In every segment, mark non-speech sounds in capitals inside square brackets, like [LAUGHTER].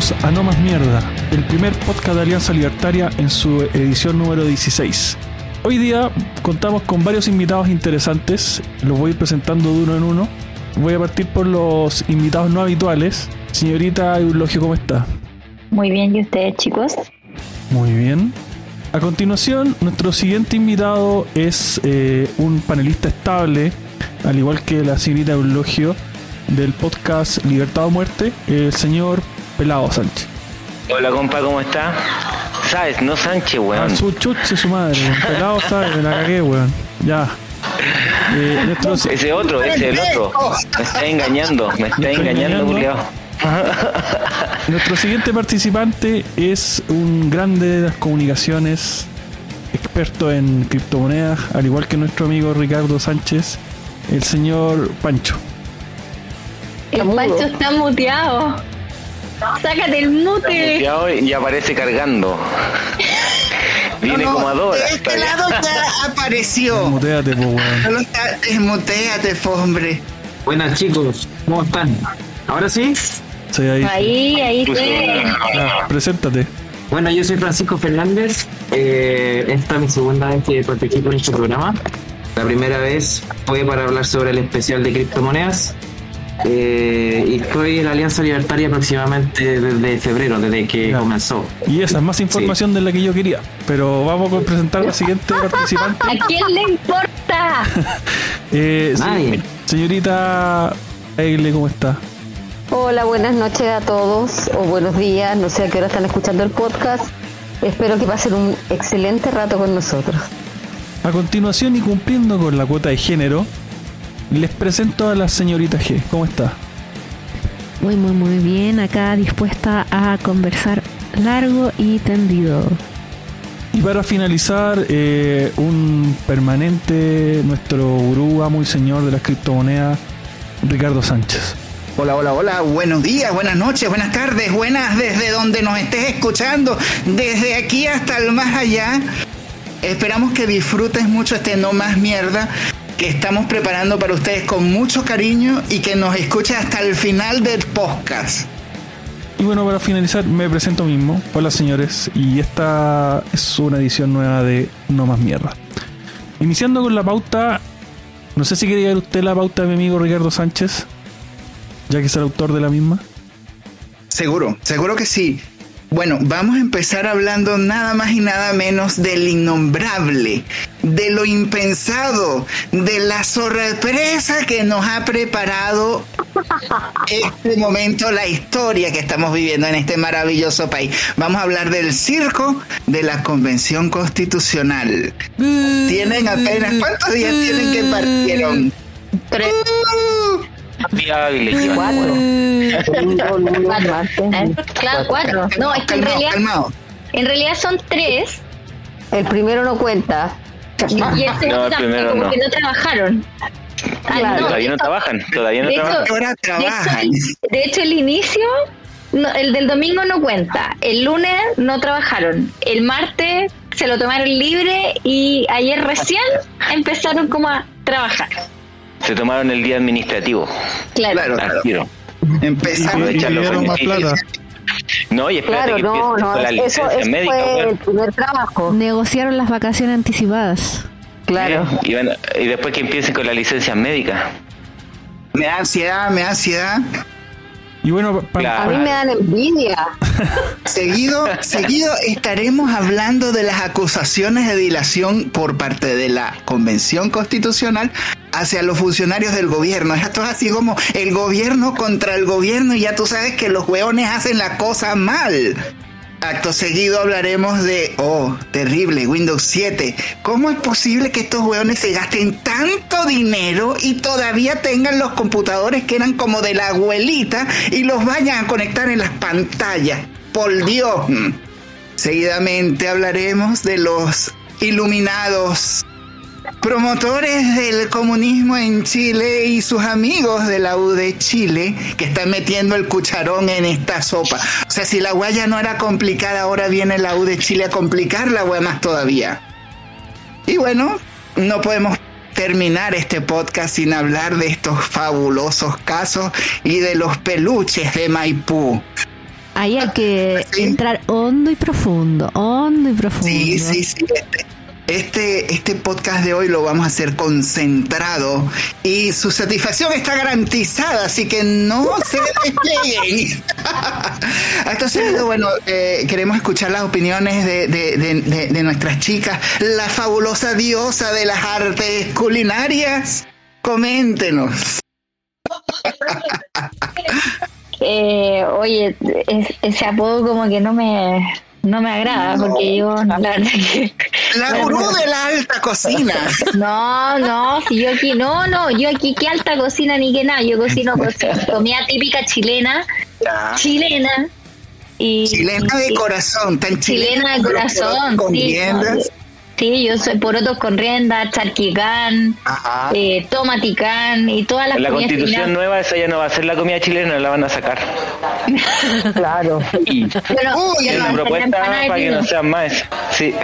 bienvenidos a No Más Mierda, el primer podcast de Alianza Libertaria en su edición número 16. Hoy día contamos con varios invitados interesantes, los voy a ir presentando de uno en uno. Voy a partir por los invitados no habituales. Señorita Eulogio, ¿cómo está? Muy bien, ¿y ustedes chicos? Muy bien. A continuación, nuestro siguiente invitado es eh, un panelista estable, al igual que la señorita Eulogio, del podcast Libertad o Muerte, el señor Pelado Sánchez. Hola compa, ¿cómo está? ¿Sabes? No Sánchez, weón. A su chuche su madre, Pelado sabe, me la cagué, weón. Ya. Eh, nuestro- Ese otro, ese el otro. Me está engañando, me está engañando, engañando? culiao. Nuestro siguiente participante es un grande de las comunicaciones, experto en criptomonedas, al igual que nuestro amigo Ricardo Sánchez, el señor Pancho. El Pancho está muteado. Sácate el mute. Muteado y aparece cargando. [LAUGHS] Viene No, no, como a Dora. De este lado ya [LAUGHS] apareció. Muteate, po, weón. Solo está, desmuteate, fo, hombre. Buenas chicos, ¿cómo están? ¿Ahora sí? Sí, ahí. Ahí, ahí sí. Ya, preséntate. Bueno, yo soy Francisco Fernández. Eh, esta es mi segunda vez que participo en este programa. La primera vez fue para hablar sobre el especial de criptomonedas. Eh, y estoy en la Alianza Libertaria aproximadamente desde febrero, desde que Ya. comenzó. Y esa es más información de la que yo quería. Pero vamos a presentar a la siguiente [LAUGHS] participante. ¿A quién le importa? [LAUGHS] Eh, Nadie. señorita Eile, ¿cómo está? Hola, buenas noches a todos o buenos días, no sé a qué hora están escuchando el podcast. Espero que pasen un excelente rato con nosotros. A continuación y cumpliendo con la cuota de género, les presento a la señorita G. ¿Cómo está? Muy, muy, muy bien. Acá dispuesta a conversar largo y tendido. Y para finalizar, eh, un permanente, nuestro gurú, amo y señor de las criptomonedas, Ricardo Sánchez. Hola, hola, hola. Buenos días, buenas noches, buenas tardes, buenas desde donde nos estés escuchando, desde aquí hasta el más allá. Esperamos que disfrutes mucho este No Más Mierda que estamos preparando para ustedes con mucho cariño y que nos escuches hasta el final del podcast. Y bueno, para finalizar, me presento mismo. Hola señores, y esta es una edición nueva de No Más Mierda. Iniciando con la pauta, no sé si quería ver usted la pauta de mi amigo Ricardo Sánchez, ya que es el autor de la misma. Seguro, seguro que sí. Bueno, vamos a empezar hablando nada más y nada menos del innombrable, de lo impensado, de la sorpresa que nos ha preparado este momento, la historia que estamos viviendo en este maravilloso país. Vamos a hablar del circo de la Convención Constitucional. Tienen apenas, ¿cuántos días tienen que partieron? Tres, Viable, que va. cuatro. Claro, cuatro. No, es que en realidad, en realidad son tres. El primero no cuenta. Y, y [LAUGHS] el segundo No, el primero no. porque no trabajaron. Ah, no, Todavía no trabajan, todavía no de hecho- trabajan. Ahora De hecho, el, de hecho, el inicio, no, el del domingo no cuenta. El lunes no trabajaron. El martes se lo tomaron libre y ayer recién empezaron como a trabajar. Se tomaron el día administrativo. Claro. Claro, claro. Y con más plata. No, y espérate Claro, que no, no, la eso, médica, fue el primer trabajo. Negociaron las vacaciones anticipadas. Claro. Y, van- y después que empiecen con la licencia médica. Me da ansiedad, me da ansiedad. Y bueno, pa- Claro. A mí me dan envidia. [LAUGHS] Seguido, seguido estaremos hablando de las acusaciones de dilación por parte de la Convención Constitucional hacia los funcionarios del gobierno. Esto es así como el gobierno contra el gobierno y ya tú sabes que los hueones hacen la cosa mal. Acto seguido hablaremos de, oh, terrible, Windows 7. ¿Cómo es posible que estos hueones se gasten tanto dinero y todavía tengan los computadores que eran como de la abuelita y los vayan a conectar en las pantallas? Por Dios. Mm. Seguidamente hablaremos de los iluminados promotores del comunismo en Chile y sus amigos de la U de Chile que están metiendo el cucharón en esta sopa. O sea, si la huella no era complicada, ahora viene la U de Chile a complicar la más todavía. Y bueno, no podemos terminar este podcast sin hablar de estos fabulosos casos y de los peluches de Maipú. Ahí hay que Sí. entrar hondo y profundo, hondo y profundo. Sí, sí, sí. Este, este, este podcast de hoy lo vamos a hacer concentrado y su satisfacción está garantizada, así que no se despeguen. [LAUGHS] Seguido, bueno, eh, queremos escuchar las opiniones de, de- de- nuestras chicas, la fabulosa diosa de las artes culinarias. Coméntenos. [LAUGHS] Eh, oye, es- ese apodo como que no me no me agrada porque yo no, la verdad que La gurú de la alta cocina. [LAUGHS] no, no, si yo aquí no, no, yo aquí qué alta cocina ni que nada, yo cocino comida típica chilena, chilena y Chilena de corazón, tan chilena, chilena de corazón, con sí, riendas. no, sí, yo soy porotos con rienda, charquicán, eh, tomaticán y todas las En la comidas constitución chilenas. nueva esa ya no va a ser la comida chilena, la van a sacar. [LAUGHS] Claro. Y Pero, Uy, es una la propuesta para que no sean más. Sí.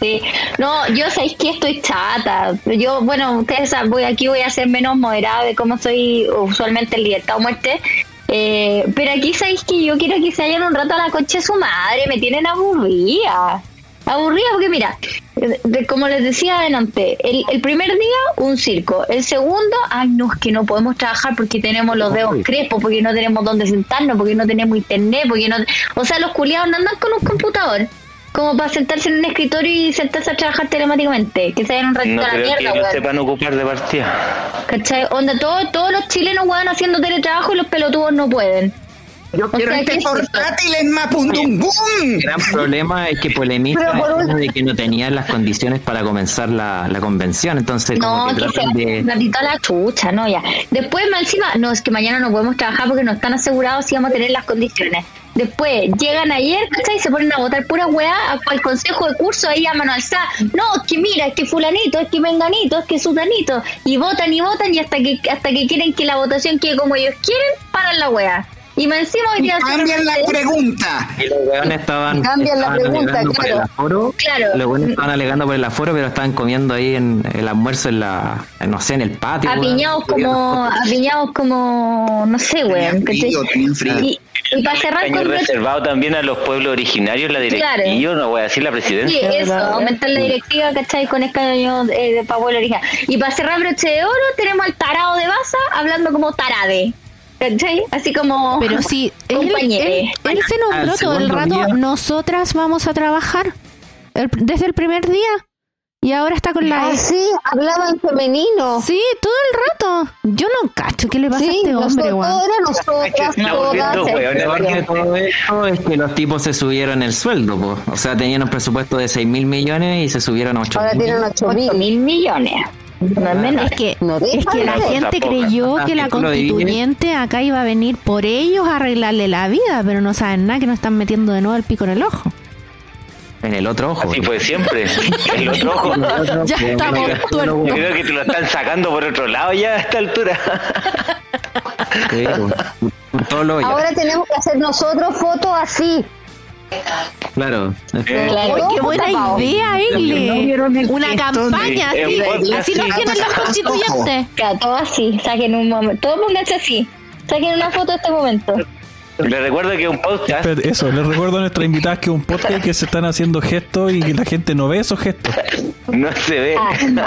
Sí, no, yo sabéis que estoy chata. Yo, bueno, ustedes saben, voy, aquí voy a ser menos moderada de cómo soy usualmente en libertad o muerte. Eh, pero aquí sabéis que yo quiero que se vayan un rato a la concha de su madre, me tienen aburrida. Aburrida porque mira, de- de- como les decía adelante, el, el primer día un circo, el segundo, ay no, es que no podemos trabajar porque tenemos los dedos crespos, porque no tenemos dónde sentarnos, porque no tenemos internet, porque no... O sea, los culiados no andan con un computador como para sentarse en un escritorio y sentarse a trabajar telemáticamente, que se vayan un ratito No a la creo que mierda, no weón. sepan ocupar de partida. ¿Cachai? Onda, todo- todos los chilenos weón haciendo teletrabajo y los pelotudos no pueden. Yo O quiero sea, este portátil en Mapundungún. El gran problema es que polemiza Pero por de que no tenían las condiciones para comenzar la, la convención. Entonces, como No, que que se tratan de. la chucha, no, ya. Después, más encima, no, es que mañana no podemos trabajar porque no están asegurados si vamos a tener las condiciones. Después, llegan ayer, ¿cachai? Y se ponen a votar pura weá al consejo de curso ahí a mano alzada. No, es que mira, es que fulanito, es que menganito, es que sutanito. Y votan y votan y hasta que hasta que quieren que la votación quede como ellos quieren, paran la weá. Y más encima hoy día... Cambian la pregunta. Y los weones estaban, Cambian la estaban pregunta, alegando por claro. el aforo. Claro. Los weones estaban alegando por el aforo, pero estaban comiendo ahí en el almuerzo en la, en, no sé, en el patio. apiñados como, [LAUGHS] apiñados como, no sé, weón. Y, y para cerrar Año con reservado también a los pueblos originarios, la directiva, Claro. yo no voy a decir la Sí, presidencia. eso, aumentar la directiva, ¿cachai? Con escaño eh, de Pablo original. Y para cerrar broche de oro, tenemos al tarado de Baza hablando como tarade. ¿Cachai? Así como. Pero [LAUGHS] sí, él, él, él se nombró todo el rato, día. nosotras vamos a trabajar el- desde el primer día. Y ahora está con la... Ah, sí, hablaba en femenino. Sí, todo el rato. Yo no cacho qué le pasa a Sí, este hombre, nosotros, weón. todo era nosotras, todo esto es que los tipos se subieron el sueldo, po. o sea, tenían un presupuesto de 6 mil millones y se subieron a 8 Ahora mil. tienen 8 8 mil. mil millones. Es que, No es que la gente Tampoco. creyó Ah, que la constituyente acá iba a venir por ellos a arreglarle la vida, pero no saben nada que nos están metiendo de nuevo el pico en el ojo. En el otro ojo. Así fue siempre. [LAUGHS] El otro ojo. [LAUGHS] Ya estamos tuertos. Yo creo que te lo están sacando por otro lado ya a esta altura. Ahora tenemos que hacer nosotros fotos así. Claro. Claro. Qué buena idea, Egle. Una gesto campaña de- así. Así sí. tienen los constituyentes. Claro, todo así. Saquen un momento. Todo pónganse así. Saquen una foto de este momento. Les recuerdo que un podcast Espérate, Eso, les recuerdo a nuestras invitadas que es un podcast que se están haciendo gestos y que la gente no ve esos gestos. no se ve. Ah, es no,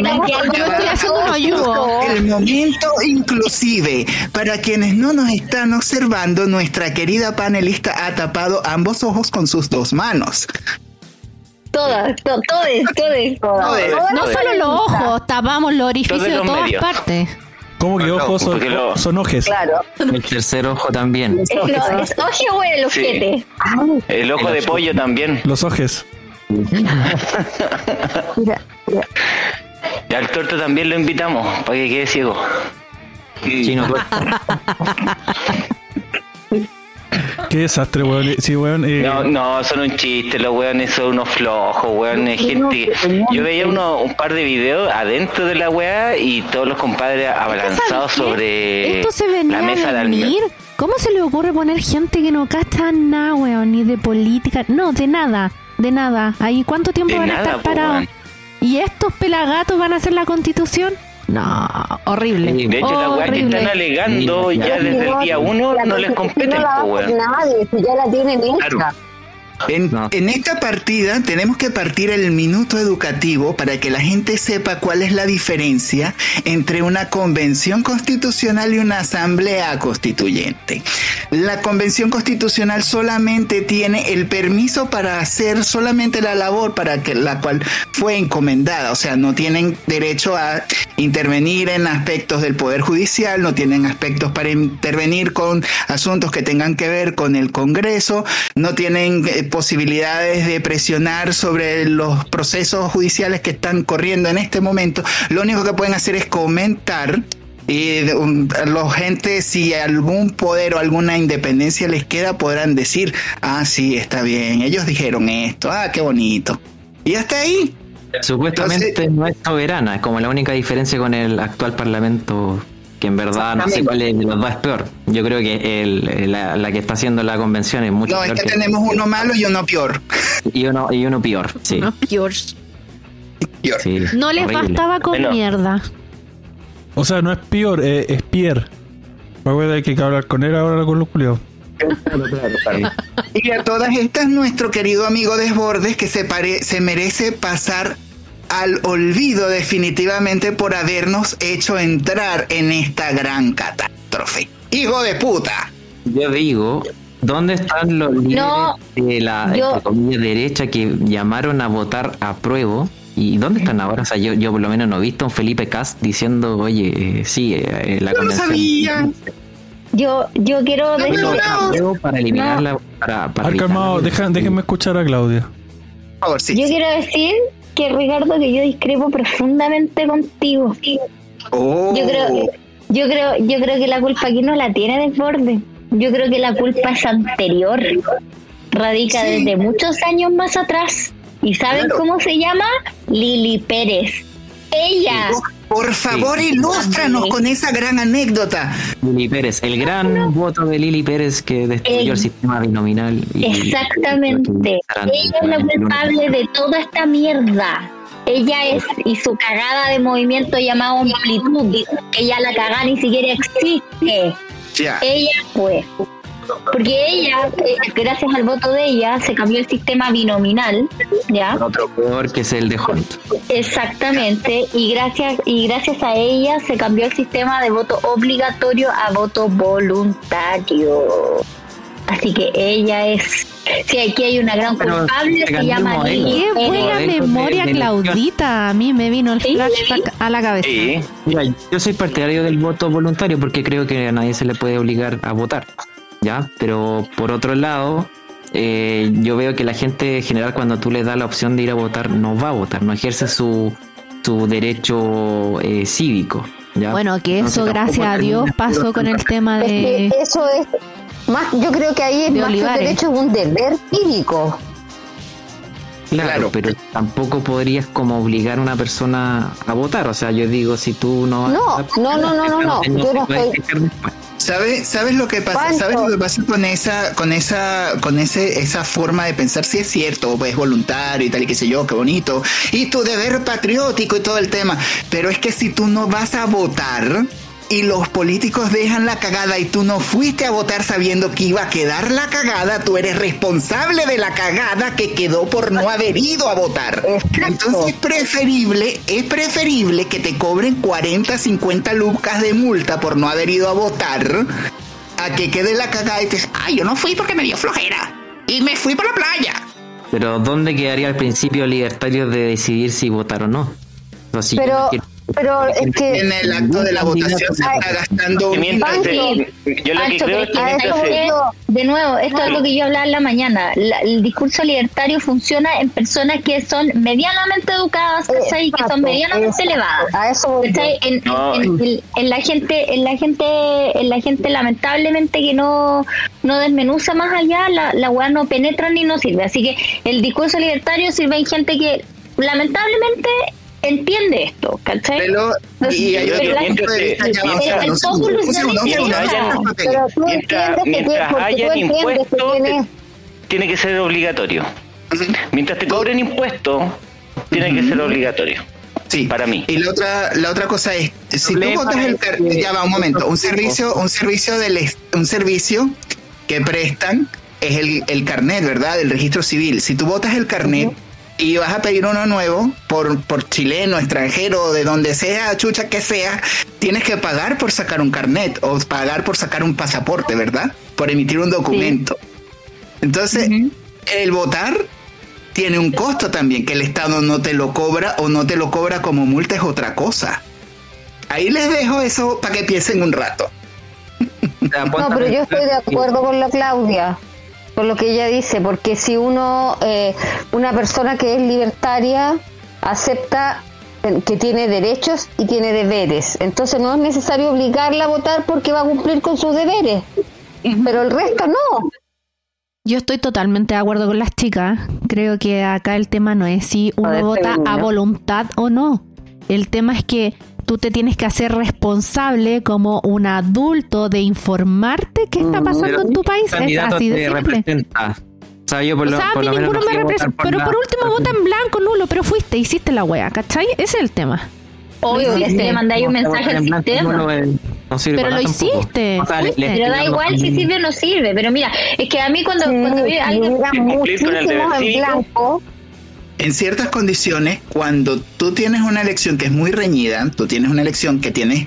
no, Yo estoy haciendo un ayudo. El momento inclusive. Para quienes no nos están observando, nuestra querida panelista ha tapado ambos ojos con sus dos manos. Todas, to- todes, todes. Todes. No solo los ojos, tapamos los orificios de todas medios. partes. ¿Cómo que ojos son, porque lo- son ojes? Claro. El tercer ojo también. Es, oje o el Sí. ojete. El ojo de pollo también. Los ojes. Mira, mira. Y al torto también lo invitamos para que quede ciego. Chino, [LAUGHS] pues. Qué desastre, weón. Sí, weón. eh, No, no, son un chiste, los weones son unos flojos, weón, es gente. Yo veía uno, un par de videos adentro de la weá y todos los compadres abalanzados sobre Esto se venía la mesa a del venir. ¿Cómo se le ocurre poner gente que no cacha nada, weón? Ni de política. No, de nada. De nada. ¿Ahí cuánto tiempo De van a estar parados? ¿Y estos pelagatos van a hacer la constitución? No, horrible. De hecho, la weá que están alegando Sí, ya desde el día uno no les competen, no la va a po, hacer weón. nadie, si ya la tienen hecha. Claro. En, No. en esta partida tenemos que partir el minuto educativo para que la gente sepa cuál es la diferencia entre una convención constitucional y una asamblea constituyente. La convención constitucional solamente tiene el permiso para hacer solamente la labor para que la cual fue encomendada, o sea, no tienen derecho a intervenir en aspectos del poder judicial, no tienen aspectos para intervenir con asuntos que tengan que ver con el Congreso, no tienen eh, posibilidades de presionar sobre los procesos judiciales que están corriendo en este momento. Lo único que pueden hacer es comentar y los gente, si algún poder o alguna independencia les queda, podrán decir, ah, sí, está bien, ellos dijeron esto, ah, qué bonito. Y hasta ahí. Supuestamente Entonces- no es soberana, es como la única diferencia con el actual parlamento, que en verdad no sé cuál es de los dos es peor. Yo creo que el, la, la que está haciendo la convención es mucho No, es peor que tenemos uno malo y uno peor. y uno y uno peor. Sí, No, George. Peor. sí, No les horrible. bastaba con mierda. O sea, no es peor, eh, es Pierre. Me acuerdo que hay que hablar con él ahora con los culiados. Y a todas estas, nuestro querido amigo Desbordes, que se, pare- se merece pasar al olvido definitivamente por habernos hecho entrar en esta gran catástrofe. Hijo de puta. Yo digo, ¿dónde están los líderes No, de la yo- comillas, derecha que llamaron a votar a prueba? ¿Y dónde están ahora? O sea, yo, yo por lo menos no he visto a un Felipe Cast diciendo, oye, eh, sí, eh, la Yo lo convención... sabía. Yo, yo quiero No, decir, no, para eliminarla, para, para Al calmado, evitarla. deja- déjenme escuchar a Claudia. Por favor, sí. yo quiero decir que Ricardo, que yo discrepo profundamente contigo. Oh. Yo creo, yo creo, yo creo que la culpa aquí no la tiene Desborde. Yo creo que la culpa es anterior. Radica Sí. desde muchos años más atrás. ¿Y saben Claro. cómo se llama? Lili Pérez. Ella. Por favor, Sí. ilústranos con esa gran anécdota. Lili Pérez, el gran voto de Lili Pérez que destruyó El- el sistema binominal. y- Exactamente. Ella es la culpable de toda esta mierda. Ella es, y su cagada de movimiento llamado amplitud, que ya la cagada ni siquiera existe. Ella fue. Porque ella, eh, gracias al voto de ella, se cambió el sistema binominal, ¿ya? Otro peor que es el de Hunt. Exactamente, y gracias, y gracias a ella se cambió el sistema de voto obligatorio a voto voluntario. Así que ella es, si aquí hay una gran Pero culpable, se llama Qué buena de- memoria, de. Claudita. A mí me vino el Sí. flashback a la cabeza. Sí. Mira, yo soy partidario del voto voluntario porque creo que a nadie se le puede obligar a votar, ¿ya? Pero por otro lado, eh, yo veo que la gente en general cuando tú le das la opción de ir a votar no va a votar, no ejerce su, su derecho eh, cívico, ¿ya? Bueno, que eso, gracias a Dios, pasó con el tema Es que de... eso es más, yo creo que ahí es de más que un derecho, es un deber cívico. Claro, Claro. pero tampoco podrías como obligar a una persona a votar, o sea, yo digo, si tú no... No, no, no, no, no, [LAUGHS] no, yo estoy-. ¿Sabes, ¿Sabes lo que pasa? ¿Sabes lo que pasa con esa, con esa, con ese, esa forma de pensar? Si es cierto, es voluntario y tal y qué sé yo, qué bonito. Y tu deber patriótico y todo el tema. Pero es que si tú no vas a votar y los políticos dejan la cagada y tú no fuiste a votar sabiendo que iba a quedar la cagada, tú eres responsable de la cagada que quedó por no haber ido a votar. Entonces es preferible, es preferible que te cobren 40, 50 lucas de multa por no haber ido a votar a que quede la cagada y te dices, ay, yo no fui porque me dio flojera y me fui por la playa. Pero ¿dónde quedaría el principio libertario de decidir si votar o no? O sea, si yo Pero, no quiero- pero es que En el acto de la votación se está gastando Pancho, se- yo lo de nuevo, esto es lo que yo hablaba en la mañana. La- el discurso libertario funciona en personas que son medianamente educadas, ¿cachai? Y que son medianamente elevadas. A eso voy yo. ¿cachai? En, No. en- en- en la gente, en la gente, en la gente lamentablemente que no, no desmenuza más allá, la, la weá no penetra ni no sirve. Así que el discurso libertario sirve en gente que lamentablemente entiende esto, ¿cachai? Pero, y hay otro punto de vista mientras- mientras ya hayan- Mientras, impuestos, tiene- que ser obligatorio. Mientras te cobren impuestos, tiene que ser obligatorio. Sí. Para mí. Y la otra, la otra cosa es, si tú botas el ya va un momento, un servicio, un servicio del un servicio que prestan es el, el carnet, ¿verdad? El registro civil. Si tú botas el carnet y vas a pedir uno nuevo por, por chileno, extranjero, de donde sea, chucha que sea, tienes que pagar por sacar un carnet o pagar por sacar un pasaporte, ¿verdad? Por emitir un documento. Entonces, el votar tiene un costo también, que el Estado no te lo cobra o no te lo cobra como multa es otra cosa. Ahí les dejo eso para que piensen un rato. [LAUGHS] No, pero yo estoy de acuerdo con la Claudia, con lo que ella dice, porque si uno, eh, una persona que es libertaria, acepta que tiene derechos y tiene deberes, entonces no es necesario obligarla a votar porque va a cumplir con sus deberes, pero el resto no. Yo estoy totalmente de acuerdo con las chicas. Creo que acá el tema no es si uno vota a voluntad o no. El tema es que tú te tienes que hacer responsable como un adulto de informarte qué está pasando en tu país. Es así de simple. O sea, yo por O lo, sea, a por mí lo menos ninguno me representa. Pero la- por último [LAUGHS] vota en blanco, nulo, pero fuiste, hiciste la wea, ¿cachai? Ese es el tema. Obvio, le mandáis un mensaje al sistema. no, lo- no sirve Pero lo hiciste, O sea, le- fuiste. le Pero da igual si sirve o no sirve. Pero mira, es que a mí cuando, cuando vi Sí, alguien... muchísimos en blanco. En ciertas condiciones, cuando tú tienes una elección que es muy reñida, tú tienes una elección que tiene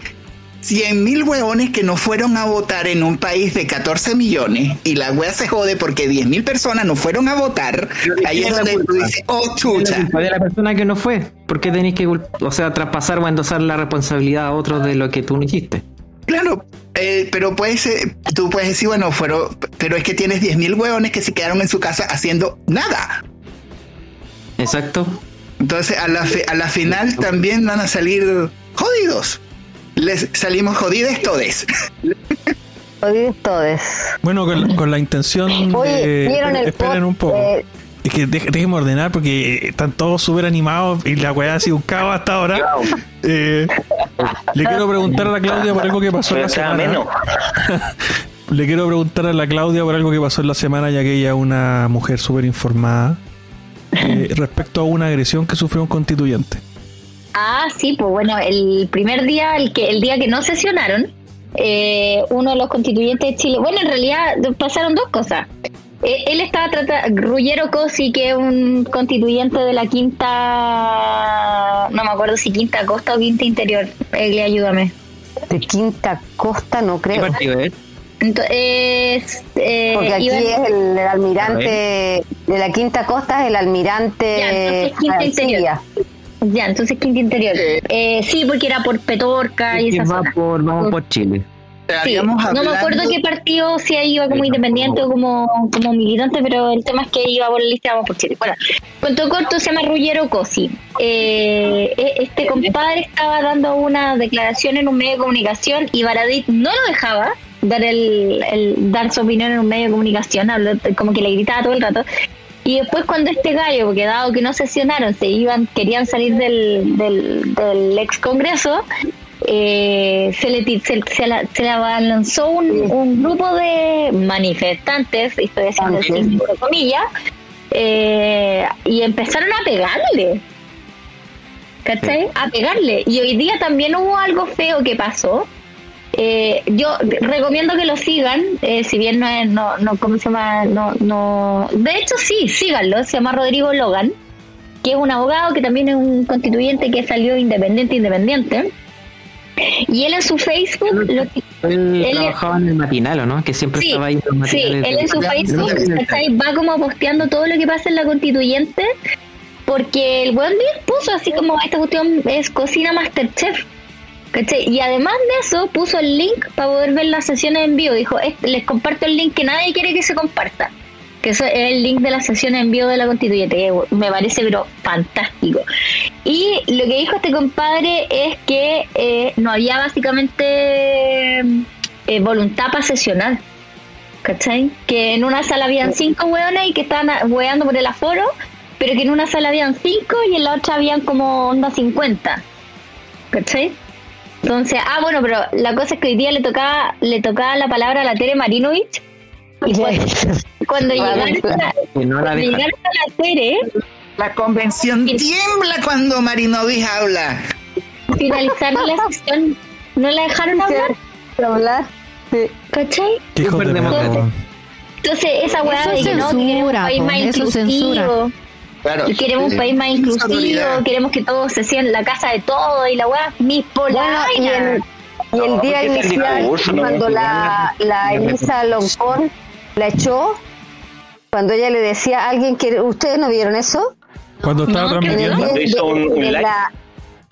100 mil huevones que no fueron a votar en un país de 14 millones y la wea se jode porque 10 mil personas no fueron a votar, ahí es donde tú dices, oh chucha. de la persona que no fue. ¿Por qué tenéis que, o sea, traspasar o endosar la responsabilidad a otros de lo que tú no hiciste? Claro, eh, pero puedes, eh, tú puedes decir, bueno, fueron, pero es que tienes 10 mil huevones que se quedaron en su casa haciendo nada. Exacto. Entonces, a la, a la final también van a salir jodidos. Les salimos jodidos todes. [LAUGHS] Jodidos todos. Bueno, con, con la intención Oye, de... ¿vieron el esperen un poco. eh, Es que dej- déjenme ordenar porque están todos súper animados y la weá ha sido un caos hasta ahora. Eh, le quiero preguntar a la Claudia por algo que pasó en Pero la semana. menos. [LAUGHS] Le quiero preguntar a la Claudia por algo que pasó en la semana, ya que ella es una mujer súper informada eh, respecto a una agresión que sufrió un constituyente. Ah, sí, pues bueno, el primer día, el que el día que no sesionaron, eh, uno de los constituyentes de Chile, bueno, en realidad pasaron dos cosas. Eh, él estaba tratando, Rullero Cosi, que es un constituyente de la quinta, no me acuerdo si quinta costa o quinta interior, Egli, ayúdame. De Quinta Costa no ¿Qué creo. partido es? Entonces, eh, Porque aquí iba- es el, el almirante de la Quinta Costa, es el Ya, almirante entonces Quinta Interior. Ya, entonces quinta interior. Eh, sí, porque era por Petorca y Que esa va zona. por, vamos por Chile. Sí, no me acuerdo qué partido, si ahí iba como independiente o como, como militante, pero el tema es que iba por la lista Vamos por Chile. Bueno, cuento corto se llama Rullero Cosi. Eh, e- este compadre estaba dando una declaración en un medio de comunicación y Baradit no lo dejaba dar el, el- dar su opinión en un medio de comunicación, habló- como que le gritaba todo el rato. Y después cuando este gallo, porque dado que no sesionaron, se iban, querían salir del, del, del ex congreso, eh, se le se, se la, se la lanzó un, un grupo de manifestantes, estoy haciendo así, entre comillas, eh, y empezaron a pegarle. ¿Cachai? A pegarle. Y hoy día también hubo algo feo que pasó. Eh, yo recomiendo que lo sigan, eh, si bien no es, no, no, ¿cómo se llama? No, no, de hecho sí, síganlo, se llama Rodrigo Logan, que es un abogado que también es un constituyente que salió independiente, independiente. Y él en su Facebook, lo que- Él, Él- trabajaba en el matinal, ¿o no? Que siempre Sí, estaba ahí en sí, él en su Facebook va como posteando todo lo que pasa en la constituyente, porque el buen bien puso así como esta cuestión es cocina Masterchef. ¿Cachai? Y además de eso, puso el link para poder ver las sesiones en vivo. Dijo, "Este- les comparto el link que nadie quiere que se comparta. Que eso es el link de las sesiones en vivo de la constituyente. que Me parece, pero fantástico. Y lo que dijo este compadre es que eh, no había básicamente eh, voluntad para sesionar. ¿Cachai? Que en una sala habían cinco hueones y que estaban hueando por el aforo, pero que en una sala habían cinco y en la otra habían como onda 50. ¿Cachai? Entonces, ah, bueno, pero la cosa es que hoy día le tocaba, le tocaba la palabra a la Tere Marinovich. Y cuando, llegaron, a, no la a Tere, La convención tiembla cuando Marinovich habla. Finalizar la sesión. ¿No la dejaron hablar? hablar. ¿Cachai? De perra. Entonces, esa weá de que no, que más inclusivo. Claro. Y queremos un país más inclusivo, queremos que todos se sientan en la casa de todo y la weá, mis polar. y, el, y el día inicial, cuando la, la [LAUGHS] Elisa Loncón la echó, cuando ella le decía a alguien que. ¿Ustedes no vieron eso? Cuando estaba transmitiendo. hizo un, un live. La-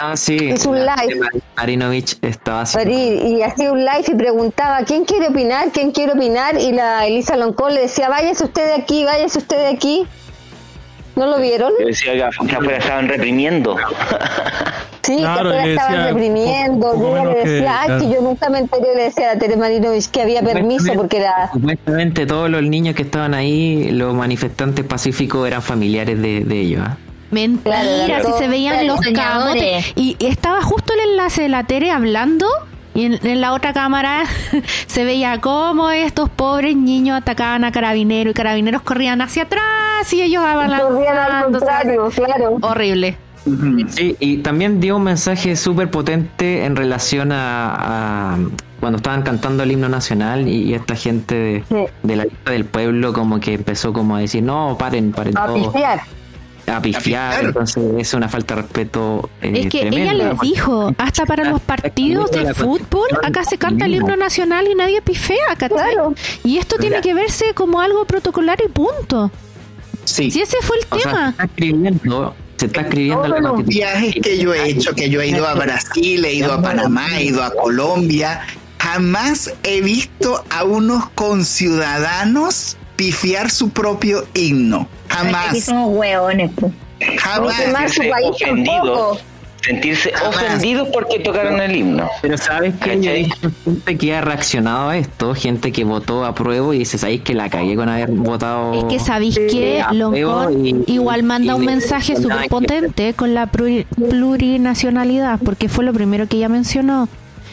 Ah, sí. Es un live. Marinovich estaba así. y, y hacía un live y preguntaba quién quiere opinar, quién quiere opinar y la Elisa Loncón le decía váyase usted de aquí, váyase usted de aquí. ¿No lo vieron? Yo decía que que afuera estaban reprimiendo. [LAUGHS] Sí, Claro, que y afuera estaban decía reprimiendo. poco- y le que- decía, ay, claro. que yo nunca me enteré, le decía a la Tere Marinovich que había permiso porque era... Supuestamente todos los niños que estaban ahí, los manifestantes pacíficos, eran familiares de, de ellos. ¿ah? Mentira, Claro, si se veían los camotes. Y estaba justo el enlace de la Tere hablando. Y en, en la otra cámara [LAUGHS] se veía cómo estos pobres niños atacaban a carabineros y carabineros corrían hacia atrás y ellos contrario, claro. Horrible. Sí, y también dio un mensaje súper potente en relación a, a cuando estaban cantando el himno nacional y, y esta gente de, Sí. de la lista del pueblo como que empezó como a decir, no, paren, paren A todo, pifiar. A pifiar, entonces es una falta de respeto. eh, Es que ella les dijo, [LAUGHS] hasta para los partidos de fútbol, acá se canta el himno nacional y nadie pifea, ¿cachai? Claro. Y esto tiene que verse como algo protocolar y punto. Sí. Si ese fue el O sea, se tema. está escribiendo, se está escribiendo Todos los viajes que yo he hecho, que yo he ido a Brasil, he ido a Panamá, he ido a Colombia, jamás he visto a unos conciudadanos pifiar su propio himno. Aquí Jamás, somos hueones, pues. jamás. Porque más su sentirse país ofendido. tampoco. Sentirse Jamás. ofendidos porque tocaron el himno. Pero sabes que visto gente que ha reaccionado a esto, gente que votó a prueba y dice, ¿sabéis que la cagué con haber votado? Es que sabéis que Loncón igual manda y un mensaje súper que- potente con la pluri- plurinacionalidad, porque fue lo primero que ella mencionó.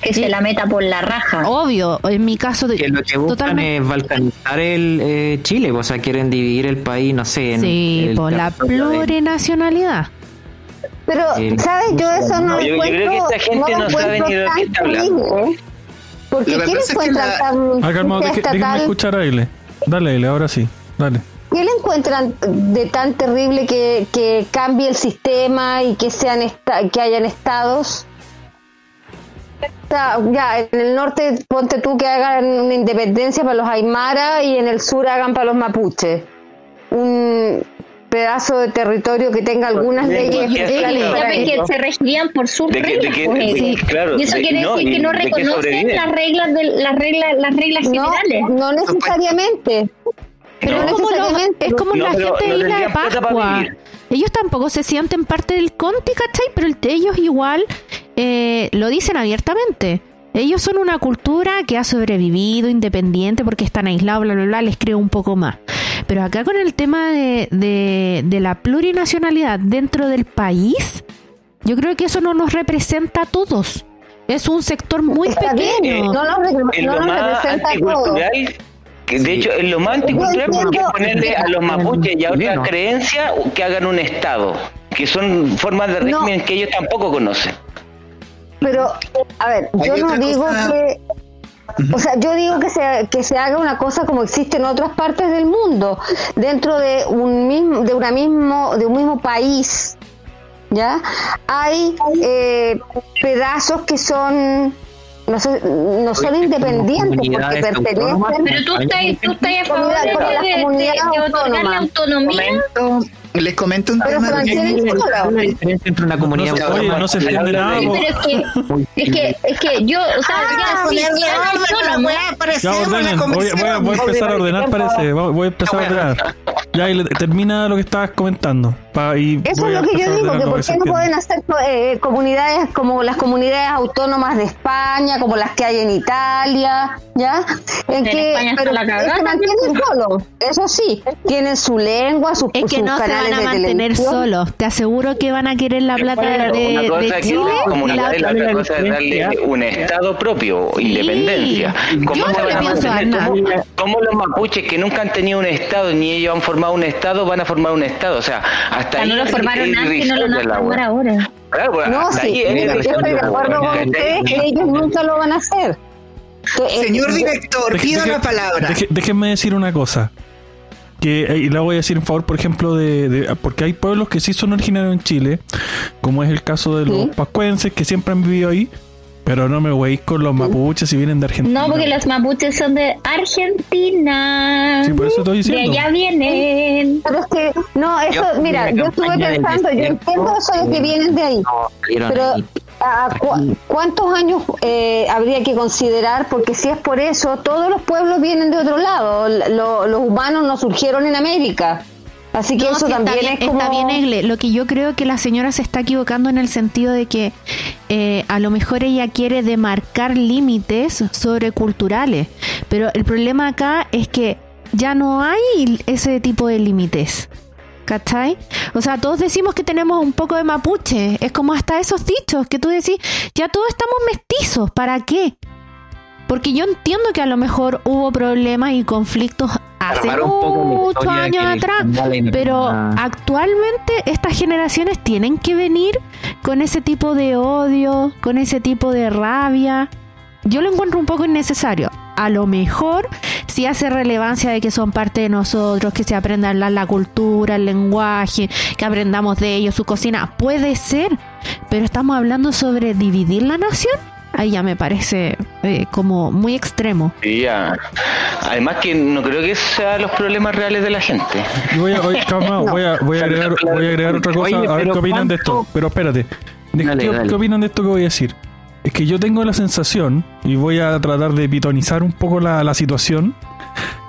Que se la meta por la raja. Obvio, en mi caso, de, Que lo que buscan totalmente. es balcanizar el eh, Chile, o sea, quieren dividir el país, no sé, en Sí, el por la plurinacionalidad. Pero, Sí. ¿sabes? Yo eso no No, yo- yo encuentro... creo que esta gente lo no sabe ni de qué tan está hablando. terrible. Porque ¿quién pasa es que encuentra la- tan Ah, calmado, estatal? escuchar a Aile. Dale, Aile, ahora sí. Dale. ¿Qué le encuentran de tan terrible que, que cambie el sistema y que sean esta- que hayan estados? O sea, ya, en el norte ponte tú que hagan una independencia para los aymara y en el sur hagan para los mapuches. Un pedazo de territorio que tenga algunas leyes porque especiales es- para ¿Saben que se regían por sus De que- de reglas? que- pues, de- eh. claro, y eso de- quiere no, decir que no reconocen las reglas de las reglas las reglas No, generales. no necesariamente. Pero No es como, lo- necesariamente. es como No, la gente de Isla de Pascua. Ellos tampoco se sienten parte del Conti, ¿cachai? Pero el- ellos igual eh, lo dicen abiertamente. Ellos son una cultura que ha sobrevivido independiente porque están aislados, bla, bla, bla, les creo un poco más. Pero acá con el tema de, de, de la plurinacionalidad dentro del país, yo creo que eso no nos representa a todos. Es un sector muy Está bien, pequeño. no nos, no representa a todos. De hecho, es lo más anticultural porque ponerle a los mapuches y a Chileno. otras creencias que hagan un Estado, que son formas de No. régimen que ellos tampoco conocen. Pero, a ver, yo no otra digo cosa- que... O sea, yo digo que se, que se haga una cosa como existe en otras partes del mundo, dentro de un mismo, de una mismo, de un mismo país, ¿ya? Hay eh, pedazos que son no, sé, no son independientes porque pertenecen autónomas. Pero tú estás, tú estás a favor de, de, de, de otorgarle autonomía. Comento- les comento un Pero tema de la diferencia entre una comunidad No autónoma oye, no se y entiende nada. Pero es que, es que, es que yo, o sea, Ah, ya, sí, ponerle ya orden a la autónomo. weá, Ya ordenen. Voy, voy voy a empezar a ordenar, parece. Voy voy a empezar a ordenar. Ya, Aile, termina lo que estabas comentando. Pa- y Eso es lo que yo digo, que por qué no pueden hacer eh, comunidades como las comunidades autónomas de España, como las que hay en Italia, ¿ya? En, En que, España está pero la cagada se mantienen solos, eso sí, tienen su lengua, sus, Es que sus no se van a de mantener solos. Te aseguro que van a querer la plata de, una de cosa es que Chile. y la otra- cosa es darle un Estado propio, Sí. independencia. Yo ¿Cómo no se le van a pienso dar mantener? nada. ¿Cómo, cómo los mapuches que nunca han tenido un Estado ni ellos han formado un Estado van a formar un Estado? O sea, hasta ahí no lo formaron antes y no lo van a formar ahora. Claro, pues, no, sí, yo estoy de acuerdo con ustedes [LAUGHS] que ellos nunca lo van a hacer. Señor director, pido la palabra. déjenme decir una cosa. Que, eh, y la voy a decir en favor, por ejemplo, de, Porque hay pueblos que sí son originarios en Chile, como es el caso de los pascuenses que siempre han vivido ahí. Pero no me voy con los mapuches si vienen de Argentina. No, porque los mapuches son de Argentina. Sí, por eso estoy diciendo. De allá vienen. Pero es que, no, eso, mira, yo estuve pensando, yo entiendo eso de que vienen de ahí. pero, ¿cuántos años eh, habría que considerar? Porque si es por eso, todos los pueblos vienen de otro lado. los humanos no surgieron en América. Así que eso también es como... Está bien, Lo que yo creo que la señora se está equivocando en el sentido de que eh, a lo mejor ella quiere demarcar límites sobreculturales, pero el problema acá es que ya no hay ese tipo de límites. ¿Cachai? O sea, todos decimos que tenemos un poco de mapuche. Es como hasta esos dichos que tú decís, ya todos estamos mestizos. ¿Para qué? Porque yo entiendo que a lo mejor hubo problemas y conflictos hace muchos años atrás, pero actualmente estas generaciones tienen que venir con ese tipo de odio, con ese tipo de rabia. Yo lo encuentro un poco innecesario. A lo mejor si hace relevancia de que son parte de nosotros, que se aprendan la, la cultura, el lenguaje, que aprendamos de ellos, su cocina. Puede ser, pero estamos hablando sobre dividir la nación ahí ya me parece eh, como muy extremo. Sí, ya. Además que no creo que sean los problemas reales de la gente. [LAUGHS] voy a, voy, a, voy, a agregar, voy a agregar otra cosa, a ver qué opinan de esto. Pero espérate, ¿Qué, opinan de esto que voy a decir? Es que yo tengo la sensación, y voy a tratar de pitonizar un poco la, la situación,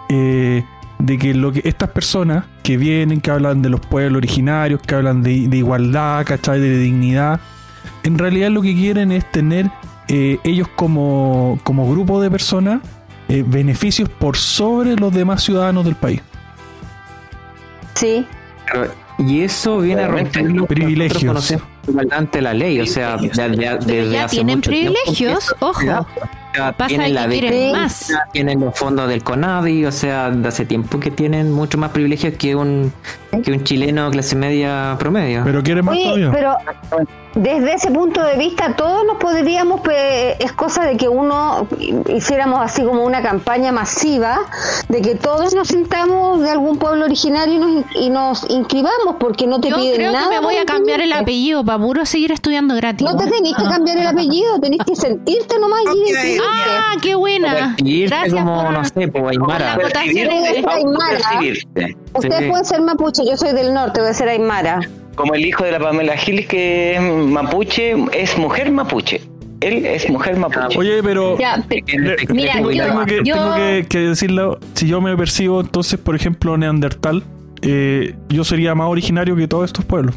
eh, de que lo que estas personas que vienen, que hablan de los pueblos originarios, que hablan de, de igualdad, ¿cachai? De dignidad, en realidad lo que quieren es tener eh, ellos como, como grupo de personas eh, beneficios por sobre los demás ciudadanos del país. Sí. y eso viene a romper los privilegios ante la ley, o sea, desde, ya tienen privilegios, ojo. Tienen la quieren más. tienen los fondos del CONAVI, o sea, de hace tiempo que tienen mucho más privilegios que un que un chileno clase media promedio. Pero quieren más todavía. Pero desde ese punto de vista todos nos podríamos es cosa de que uno hiciéramos así como una campaña masiva de que todos nos sintamos de algún pueblo originario y nos, y nos inscribamos porque no te Yo piden creo nada que me voy a cambiar el apellido para puro seguir estudiando gratis no te tenés que cambiar el apellido tenés que sentirte nomás y ah qué buena. gracias como por, no sé por Aymara. usted puede ser mapuche yo soy del norte voy a ser Aymara. Como el hijo de la Pamela Giles que es mapuche, es mujer mapuche. Él es mujer mapuche. Oye, pero, mira, tengo, que, tengo que, decirlo, si yo me percibo entonces, por ejemplo, neandertal, eh, yo sería más originario que todos estos pueblos.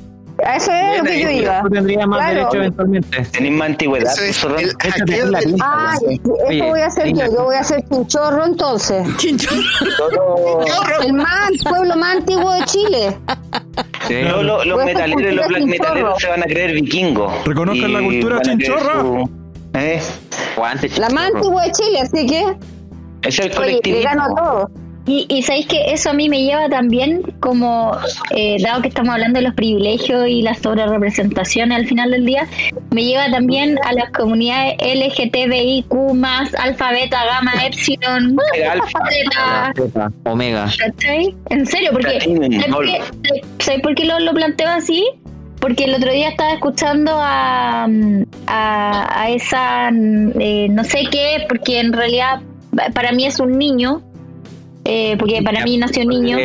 Eso es lo que yo iba. tendría más derecho eventualmente. Tenéis más antigüedad. Eso es el, ah, eso voy a hacer yo. Yo voy a hacer chinchorro entonces. [LAUGHS] Chinchorro. el más, pueblo más antiguo de Chile. No, los metaleros, los black metaleros se van a creer vikingos. Reconozcan la cultura chinchorra. ¿Eh? La más antigua de Chile, así que. Es el colectivo. le gano a todos. Y, y sabéis que eso a mí me lleva también, como eh, dado que estamos hablando de los privilegios y la sobrerepresentación al final del día, me lleva también a las comunidades LGTBIQ, alfa, beta, gamma, epsilon, alfa, omega. En serio, porque ¿sabéis por qué, lo, lo planteo así? Porque el otro día estaba escuchando a, a, a esa, eh, no sé qué, porque en realidad para mí es un niño, eh, porque para mí nació niño.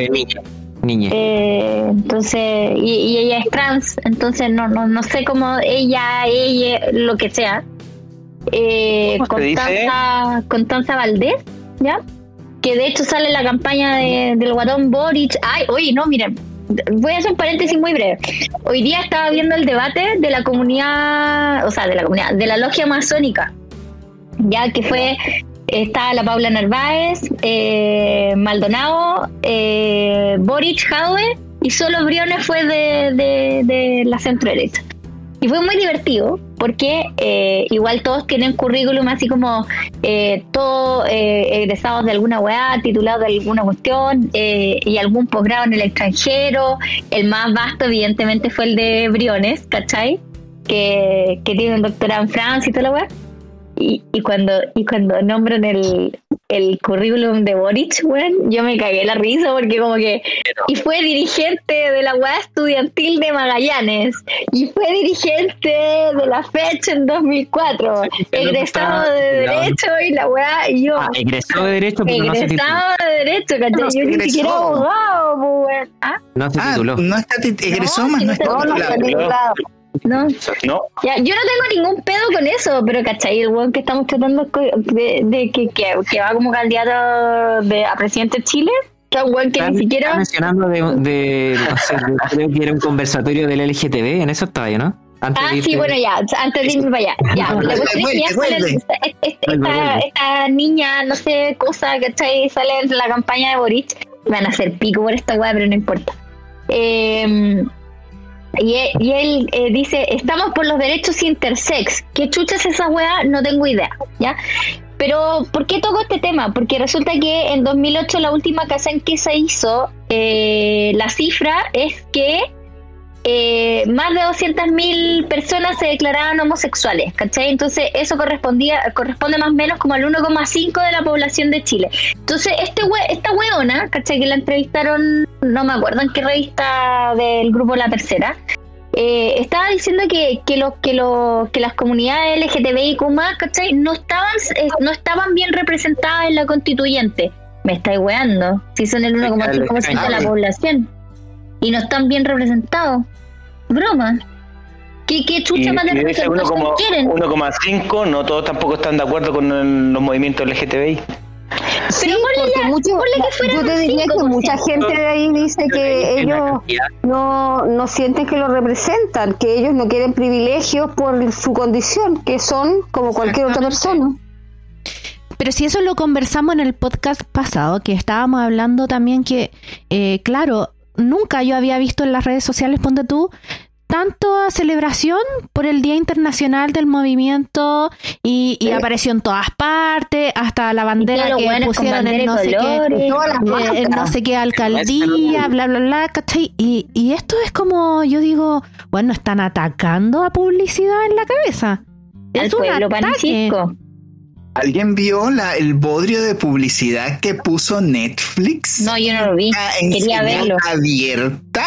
Niña. Eh, entonces, y, ella es trans, entonces no, no, no sé cómo ella, ella, lo que sea. Eh, Constanza, Constanza Valdés, ¿ya? Que de hecho sale la campaña de, del guatón Boric. Ay, oye, no, miren, voy a hacer un paréntesis muy breve. Hoy día estaba viendo el debate de la comunidad, o sea, de la comunidad, de la logia masónica, ya que fue está la Paula Narváez, eh, Maldonado, eh, Boric, Jaue y solo Briones fue de, de, la centro derecha. Y fue muy divertido porque eh, igual todos tienen currículum así como eh, todos eh, egresados de alguna weá, titulados de alguna cuestión eh, y algún posgrado en el extranjero. El más vasto evidentemente fue el de Briones, ¿cachai? Que, que tiene un doctorado en Francia y toda la weá. Y, y cuando y cuando nombran el, el currículum de Boric, weón, yo me cagué la risa porque como que y fue dirigente de la weá estudiantil de Magallanes y fue dirigente de la fecha en 2004, egresado de Derecho y la weá y yo Ah, egresó de Derecho, pero no se tituló. egresado de Derecho, ¿cachai? No, yo ni egresó. siquiera abogado, pues, weón. ¿Ah? No se Ah, no está egresó No, más, no está no, está titulado. No, No, ya, yo no tengo ningún pedo con eso, pero ¿cachai? El weón que estamos tratando de, de que, que, que va como candidato de, a presidente de Chile, que es un weón que ni siquiera... están mencionando de, de, no sé, de- creo que era un conversatorio del LGTB, en eso estaba yo, ¿no? Antes Ah, de sí, irte- bueno, ya, antes de irme para allá. Ya, la cuestión es que ya sale esta, niña, no sé, cosa, ¿cachai? Sale en la campaña de Boric. Me van a hacer pico por esta weá, pero no importa. Eh, y, e- y él eh, dice, estamos por los derechos intersex. ¿Qué chucha es esa weá? No tengo idea, ¿ya? Pero, ¿por qué toco este tema? Porque resulta que en 2008 la última casa en que se hizo, eh, la cifra es que eh, más de 200.000 personas se declaraban homosexuales, ¿cachai? Entonces eso correspondía corresponde más o menos como al 1,5 de la población de Chile. Entonces este we- esta weona, ¿cachai? Que la entrevistaron, no me acuerdo en qué revista del grupo La Tercera, eh, estaba diciendo que, que, los que, los que las comunidades LGTBIQ+, ¿cachai? No estaban, eh, no estaban bien representadas en la constituyente. Me estáis weando, si son el 1,5% de la población y no están bien representados. Broma. ¿Qué, qué chucha más de representación 1,5 quieren? 1,5 no todos tampoco están de acuerdo con el- los movimientos LGTBI. Sí, Pero ponle porque ya, mucho- ponle que fuera yo te un diría que 5%. mucha gente de ahí dice que ellos no, no sienten que lo representan, que ellos no quieren privilegios por su condición, que son como cualquier otra persona. Pero si eso lo conversamos en el podcast pasado, que estábamos hablando también que, eh, claro, nunca yo había visto en las redes sociales, ponte tú, tanto celebración por el Día Internacional del Movimiento y, y Sí. apareció en todas partes, hasta la bandera que buenos con pusieron en no sé qué. eh, en no sé qué alcaldía, bla, bla, bla, ¿cachai? Y, y esto es como, yo digo, bueno, están atacando a publicidad en la cabeza. Al Es un ataque. ¿Alguien vio la, el bodrio de publicidad que puso Netflix? No, yo no lo vi. Ah, Quería verlo. abierta?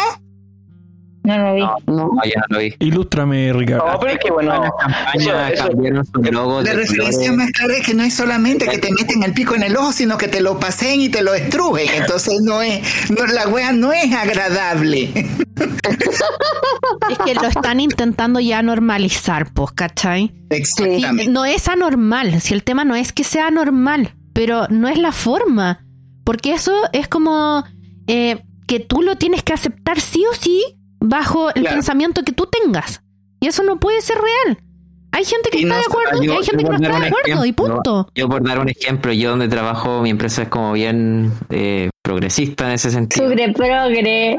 No lo vi. No, no, ya no lo vi. Ilústrame, Ricardo. No, pero es que bueno, Las campañas eso- eso- cambiaron su logo La referencia más clara es que no es solamente que te meten el pico en el ojo, sino que te lo pasen y te lo estrujen. Entonces no es, no, la wea no es agradable. Es que lo están intentando ya normalizar, pues, ¿cachai? Sí, Exactamente. no es anormal, si el tema no es que sea normal, pero no es la forma, porque eso es como eh, que tú lo tienes que aceptar sí o sí bajo el Claro. pensamiento que tú tengas, y eso no puede ser real. Hay gente que Y está no- de acuerdo y hay gente que no está de acuerdo y punto. Yo por dar un ejemplo, yo donde trabajo, mi empresa es como bien eh, progresista en ese sentido. Sugre progre.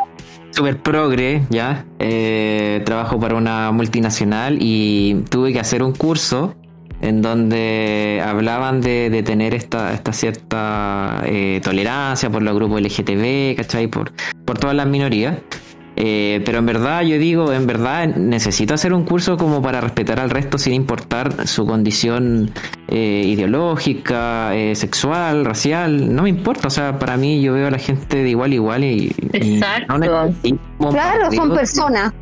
Super progre, ya. Eh, trabajo para una multinacional y tuve que hacer un curso en donde hablaban de, de tener esta, esta cierta eh, tolerancia por los grupos LGTB, ¿cachai? Por, por todas las minorías. Eh, pero en verdad, yo digo, en verdad necesito hacer un curso como para respetar al resto sin importar su condición eh, ideológica, eh, sexual, racial. No me importa, o sea, para mí yo veo a la gente de igual a igual y, y Exacto. no necesito un Claro, son personas.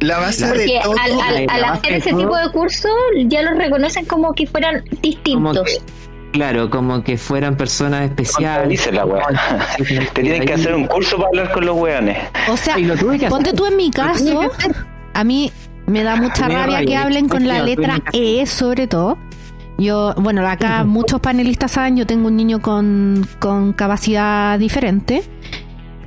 La base Porque de todo. al, al- al hacer ese todo- tipo de curso ya los reconocen como que fueran Como distintos. Claro, como que fueran personas especiales. dice la wea. Te tienen que hacer un curso para hablar con los weones. O sea, Y lo tuve que hacer. ponte tú en mi caso, a mí me da [LAUGHS] mucha Me da rabia que rabia, hablen con la letra. E sobre todo. Yo, bueno, acá muchos panelistas saben, yo tengo un niño con, con capacidad diferente.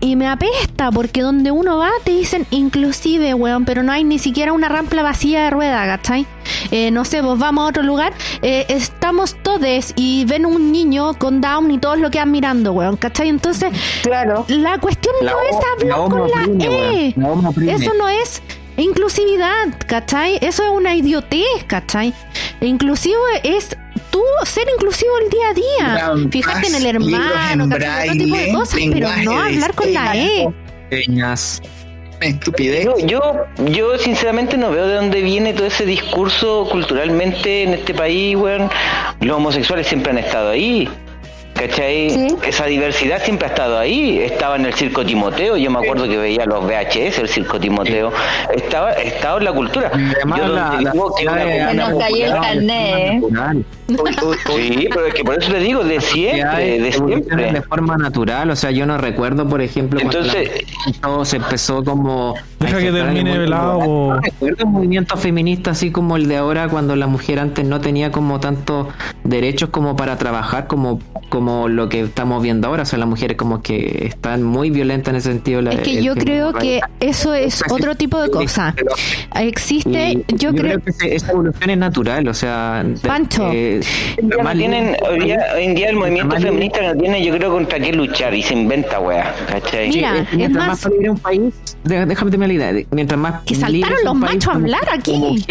Y me apesta porque donde uno va te dicen inclusive, weón, pero no hay ni siquiera una rampa vacía de rueda, ¿cachai? Eh, no sé, vos vamos a otro lugar, eh, estamos todes y ven un niño con down y todos lo quedan mirando, weón, ¿cachai? Entonces, Claro. la cuestión La no O- es la hablar con la E. La. Eso no es Inclusividad, ¿cachai? Eso es una idiotez, ¿cachai? E inclusivo es tú ser inclusivo el día a día. Fíjate en el hermano, ¿cachai? Otro tipo de cosas, pero no hablar con la E. Peñas. Estupidez. Yo, yo, sinceramente no veo de dónde viene todo ese discurso culturalmente en este país, weón. Los homosexuales siempre han estado ahí. ¿Cachai? Esa diversidad siempre ha estado ahí. Estaba en el circo Timoteo, yo me acuerdo que veía los VHS, el circo Timoteo. Estaba, estaba en la cultura. Yo la, digo que nos cayó el carnet. [LAUGHS] Sí, pero es que por eso le digo, de siempre, de siempre. De forma natural, o sea, yo no recuerdo, por ejemplo, Entonces, todo se empezó como... Deja que termine velado. No recuerdo un movimiento feminista así como el de ahora, cuando la mujer antes no tenía como tantos derechos como para trabajar, como como lo que estamos viendo ahora, o sea, las mujeres como que están muy violentas en ese sentido. es que yo creo que eso es otro tipo de cosa. Existe, yo, creo... que esa evolución es natural, o sea... Pancho. tienen, hoy, en día el movimiento feminista no tiene, yo creo, contra qué luchar y se inventa, weá, ¿cachai? Mira, es más... más un país, déjame tener la idea, mientras más... Que saltaron los machos a hablar aquí.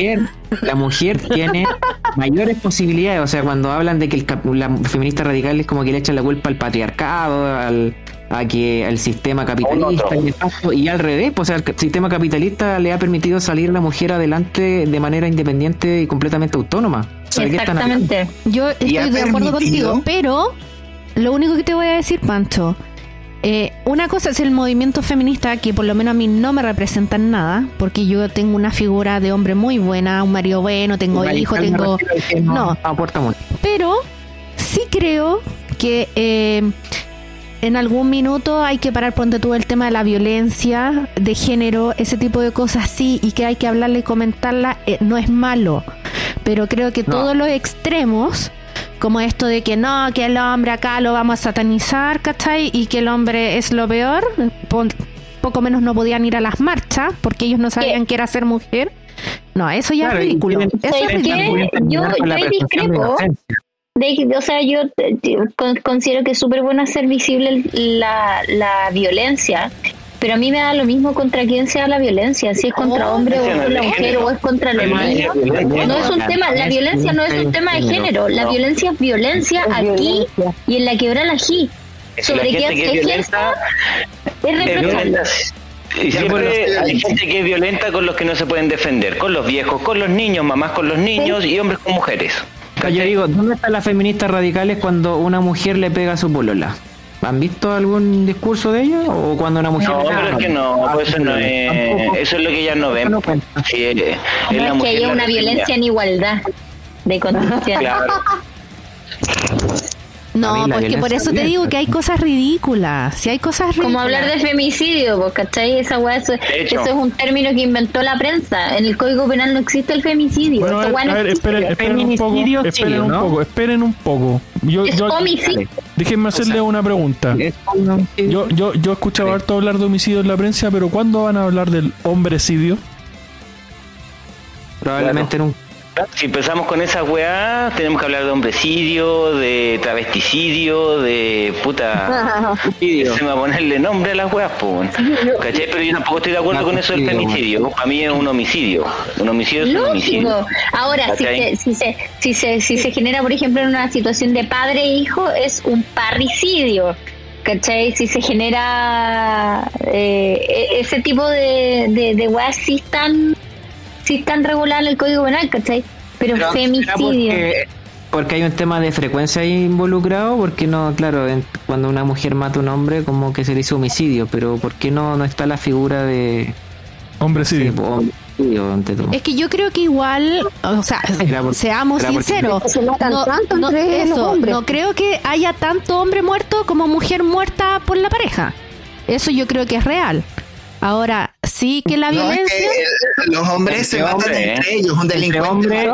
la mujer tiene [LAUGHS] mayores posibilidades, o sea, cuando hablan de que el, la feminista radical es como que le echan la culpa al patriarcado, al, a que al sistema capitalista y, al revés, pues, o sea, el sistema capitalista le ha permitido salir la mujer adelante de manera independiente y completamente autónoma. Exactamente. Yo estoy de acuerdo contigo, pero lo único que te voy a decir, Pancho, eh, una cosa es el movimiento feminista que por lo menos a mí no me representa en nada, porque yo tengo una figura de hombre muy buena, un marido bueno, tengo hijos, tengo... No, no pero sí creo que eh, en algún minuto hay que parar, ponte tú el tema de la violencia de género, ese tipo de cosas sí, y que hay que hablarle y comentarla, eh, no es malo. Pero creo que todos los extremos, como esto de que no, que el hombre acá lo vamos a satanizar, ¿cachai? Y que el hombre es lo peor, poco menos no podían ir a las marchas porque ellos no sabían que era ser mujer. No, eso ya es ridículo. Eso es ridículo. Yo, yo discrepo o sea, yo considero que es súper bueno hacer visible la, la violencia, pero a mí me da lo mismo contra quién sea la violencia, si es contra oh, hombre o contra mujer o es contra los niños. No es un tema, la violencia no es un tema de género, la violencia es violencia aquí y en la quebrada aquí. Sobre qué ejerza es reprochable. Y siempre hay gente que es violenta con los que no se pueden defender, con los viejos, con los niños, mamás con los niños y hombres con mujeres. Yo digo, ¿dónde están las feministas radicales cuando una mujer le pega a su polola? ¿Han visto algún discurso de ellos? ¿O cuando una mujer.? No, pero es que no, pues eso no es. Eso es lo que ellas no ven. Sí, es, es, que haya una violencia en igualdad de condiciones. Claro. [LAUGHS] No, porque por eso te digo que hay cosas ridículas. Si hay cosas ridículas. Como hablar de femicidio, pues, ¿cachai? Esa weá, eso, eso, es un término que inventó la prensa. En el Código Penal no existe el femicidio. Bueno, a ver, esperen, un poco. Esperen un poco, esperen un poco. Yo, es homicidio. Déjenme hacerle una pregunta. Yo, yo, yo he escuchado harto hablar de homicidio en la prensa, pero ¿cuándo van a hablar del hombrecidio? Probablemente en un si empezamos con esa weá, tenemos que hablar de hombrecidio, de travesticidio, de puta. [LAUGHS] se me va a ponerle nombre a las weas, pues. ¿Cachai? Pero yo tampoco estoy de acuerdo con eso del femicidio. Para mí es un homicidio. Un homicidio es un homicidio. Ahora, si se, si, se, si, se, si se genera, por ejemplo, en una situación de padre e hijo, es un parricidio. ¿Cachai? Si se genera eh, e-, ese tipo de, de, de weas, sí están sí están reguladas en el Código Penal, ¿cachai? Pero, femicidio. Porque, hay un tema de frecuencia ahí involucrado, porque no, claro, cuando una mujer mata a un hombre, como que se dice homicidio, pero ¿por qué no, no está la figura de. Hombrecidio. es que yo creo que igual, o sea, [LAUGHS] seamos sinceros, no, no, eso, no creo que haya tanto hombre muerto como mujer muerta por la pareja. Eso yo creo que es real. Ahora, sí que la violencia. los hombres se matan entre ellos, un delincuente. Hombre,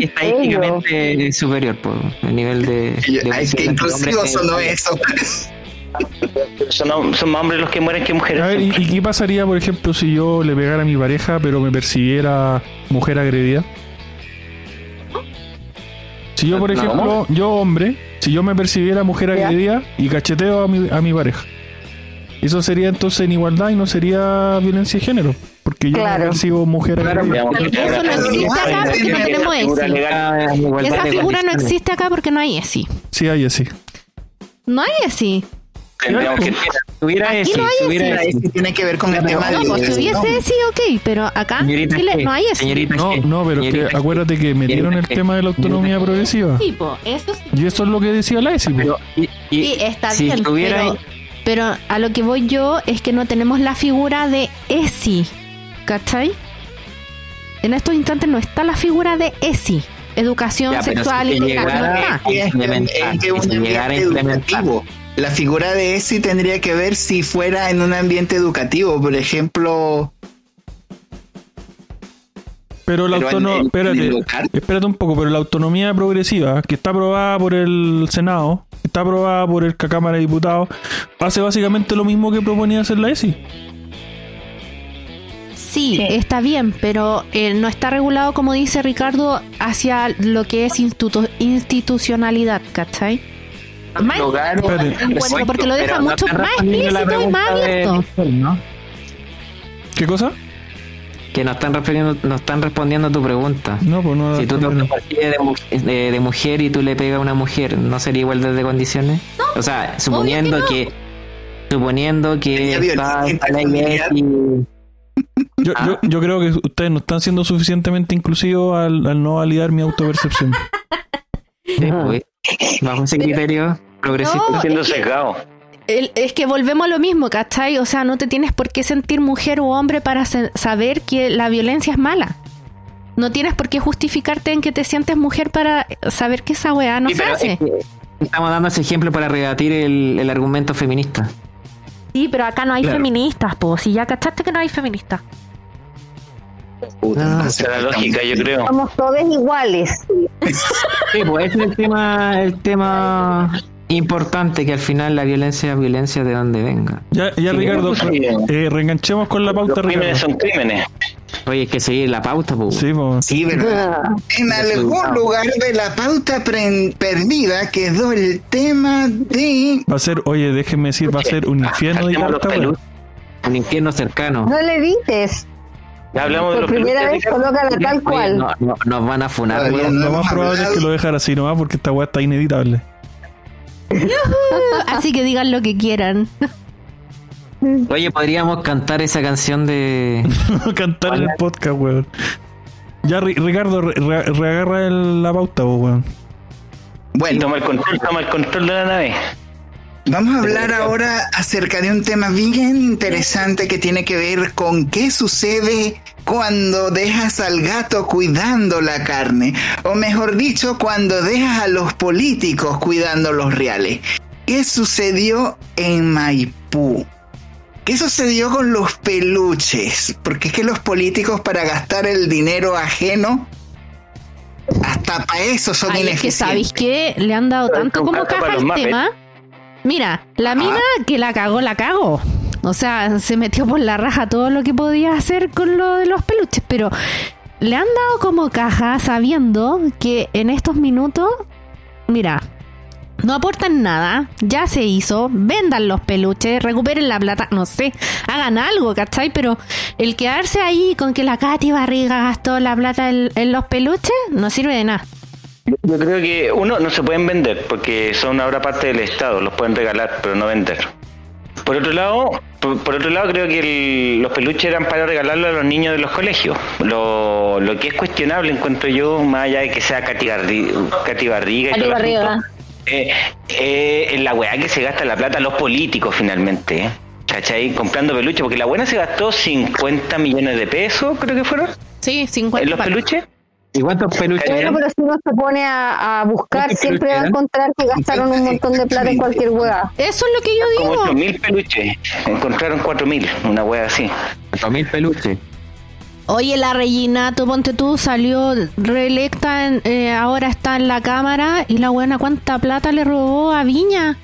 estadísticamente superior por el nivel de. Es que inclusive sonó eso. Son, son más hombres los que mueren que mujeres. A ver, ¿y, qué pasaría, por ejemplo, si yo le pegara a mi pareja, pero me persiguiera mujer agredida? Si yo, por ejemplo, yo hombre, si yo me percibiera mujer agredida y cacheteo a mi, a mi pareja. Eso sería entonces en igualdad y no sería violencia de género. porque yo Claro. no percibo mujer Claro, Eso no existe acá porque no tenemos ESI. Esa de figura no existe acá porque no hay ESI. Sí, hay así. No hay ESI. Tendríamos que Si hubiera Aquí ese, no hay si hubiera ese. Ahí sí tiene que ver con el tema No, de si hubiese ESI, ok, pero acá en Chile no hay ESI. No, no, pero que acuérdate que metieron el tema de la autonomía progresiva. Sí, eso sí. Y eso es lo que decía la ESI. y- está si bien, tuviera- pero, a lo que voy yo es que no tenemos la figura de ESI, ¿cachai? En estos instantes no está la figura de ESI, educación Ya, sexual si y no llegara- está. Es que- un si ambiente educativo. La figura de ESI tendría que ver si fuera en un ambiente educativo, por ejemplo. Pero la Pero en- autonomía, en- espérate, en el espérate un poco, pero la autonomía progresiva, que está aprobada por el Senado, está aprobada por el Cámara de Diputados, hace básicamente lo mismo que proponía hacer la ESI. Sí, Sí. está bien, pero eh, no está regulado, como dice Ricardo, hacia lo que es institu- institucionalidad, ¿cachai? Más Lugar- Espérate. encuentro, porque lo deja mucho más explícito y más de abierto. ¿no? ¿Qué cosa? Que no están, refiriendo, no están respondiendo a tu pregunta. No, pues no. Si tú te de, de, de mujer y tú le pegas a una mujer, ¿no sería igualdad de condiciones? o sea, suponiendo que, suponiendo que está y- Yo, yo, yo creo que ustedes no están siendo suficientemente inclusivos al, al no validar mi autopercepción. [LAUGHS] después, bajo ese criterio progresista. No, siendo sesgado. El- es que volvemos a lo mismo, ¿cachai? O sea, no te tienes por qué sentir mujer o hombre para se- saber que la violencia es mala. No tienes por qué justificarte en que te sientes mujer para saber que esa weá no Sí, se hace. es que estamos dando ese ejemplo para rebatir el, el argumento feminista. Sí, pero acá no hay Claro. feministas, po. Si ya cachaste que no hay feministas. Puta, Ah, no sé, Esa es la lógica, yo creo. Somos todos iguales. Sí, pues ese es el tema, el tema importante, que al final la violencia es violencia de donde venga. Ya, ya Sí, Ricardo, pues, sí. eh, reenganchemos con la Los pauta, crímenes Ricardo. son crímenes. Oye, hay que seguir la pauta, pues. Sí, pues. Sí, ¿verdad? En algún lugar de la pauta perdida quedó el tema de. Va a ser, oye, déjenme decir, va a ser un infierno de los peluches. Un infierno cercano. No le dices. Ya hablamos de Por los primera peluches, vez, colócala tal Oye, cual. no, no- nos van a funar, no. Lo más probable es que lo dejar así nomás porque esta weá está ineditable. Así que digan lo que quieran. Oye, podríamos cantar esa canción de. [LAUGHS] Cantar en el podcast, weón. Ya, Ri- Ricardo, re- re- reagarra el- la pauta, weón. Bueno, toma el control, toma el control de la nave. vamos a hablar ahora acerca de un tema bien interesante que tiene que ver con qué sucede cuando dejas al gato cuidando la carne. O mejor dicho, cuando dejas a los políticos cuidando los reales. ¿Qué sucedió en Maipú? ¿Qué sucedió con los peluches? Porque es que los políticos para gastar el dinero ajeno, hasta para eso son Ay, es que ineficientes. sabéis que le han dado tanto como caja al tema. Mira, la mina que la cagó, la cagó. O sea, se metió por la raja todo lo que podía hacer con lo de los peluches, pero le han dado como caja sabiendo que en estos minutos, mira, no aportan nada, ya se hizo, vendan los peluches, recuperen la plata, no sé, hagan algo, ¿cachai? Pero el quedarse ahí con que la Katy Barriga gastó la plata en, en los peluches, no sirve de nada. Yo creo que uno no se pueden vender porque son ahora parte del Estado, los pueden regalar, pero no vender. Por otro lado, por, por otro lado creo que el- los peluches eran para regalarlo a los niños de los colegios. Lo, lo que es cuestionable encuentro yo, más allá de que sea Katy Barriga y Katy todo el eh, eh, en la weá que se gasta la plata los políticos finalmente. ¿eh? ¿Cachai? Comprando peluches, porque la buena se gastó 50 millones de pesos, creo que fueron, Sí, 50 en los palos. peluches. ¿Y cuántos peluches? Bueno, pero si uno se pone a, a buscar, ¿Cuántos siempre va a encontrar que gastaron un montón de plata en cualquier hueá. Eso es lo que yo Como digo. 8.000 peluches. Encontraron 4.000, una wea así. Cuatro mil peluches. Oye, la Reginato, ponte tú, salió reelecta, en- eh, ahora está en la Cámara y la buena cuánta plata le robó a Viña.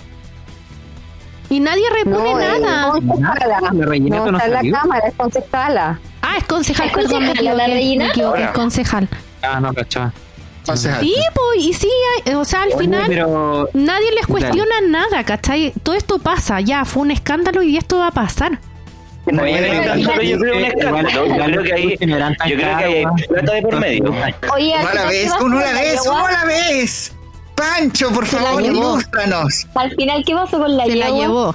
Y nadie repone No, es nada. concejala. La No no está en la cámara, es concejala. Ah, es concejal, ¿Es perdón, me concejal la equivoqué, me Reginato? equivoqué, es concejal. Ah, no, cachaba. Sí, pues, y sí, hay- o sea, al Oye, final pero nadie les Claro. cuestiona nada, ¿cachai? Todo esto pasa, ya, fue un escándalo y esto va a pasar. No, yo creo que un escándalo. Yo creo que hay, yo creo que hay plata de por medio. Oye, a la vez, uno a la vez, uno a la vez. Pancho, por favor, ilústranos. Al final, ¿qué pasó con la Se la llevó.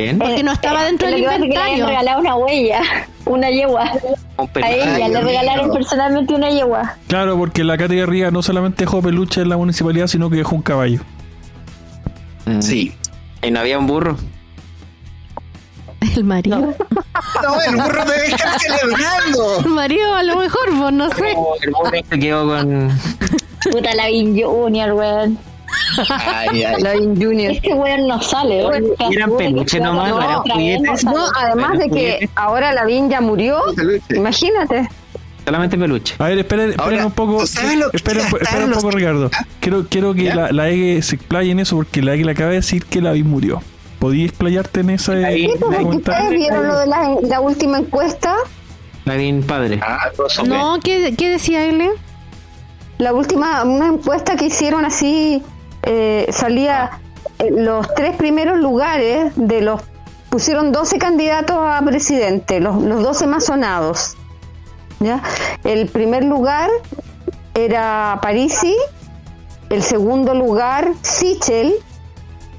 ¿Quién? Porque no estaba dentro del inventario. Le regalaron una huella, una yegua. A ella le regalaron personalmente una yegua. Claro, porque la Katy Garriga no solamente dejó peluche en la municipalidad, sino que dejó un caballo. Sí. Y no había un burro. El marido. No, el burro debe estar celebrando. [LAUGHS] El marido a lo mejor, vos no sé. El burro se quedó con. Puta la Vin Junior, weón. Ay, ay. La Junior. Este weón no sale, weón. Eran peluche nomás, no eran juguetes. No, además de que ahora la Vin ya murió, imagínate. Solamente peluche. A ver, esperen, esperen Ahora, un poco. ¿tú sabes lo que esperen, esperen un poco, Ricardo. Quiero, quiero que ¿Ya? la, la EGE se explaye en eso, porque la EGE le acaba de decir que la vi murió. ¿Podías explayarte en ese Ahí, Sí, pues? ¿Ustedes vieron lo de la, la última encuesta? Nadie padre. Ah, dos o No, ¿qué, qué decía él? La última, una encuesta que hicieron así, eh, salía los tres primeros lugares de los, pusieron 12 candidatos a presidente, los, los 12 más sonados. ¿ya? El primer lugar era Parisi, el segundo lugar Sichel,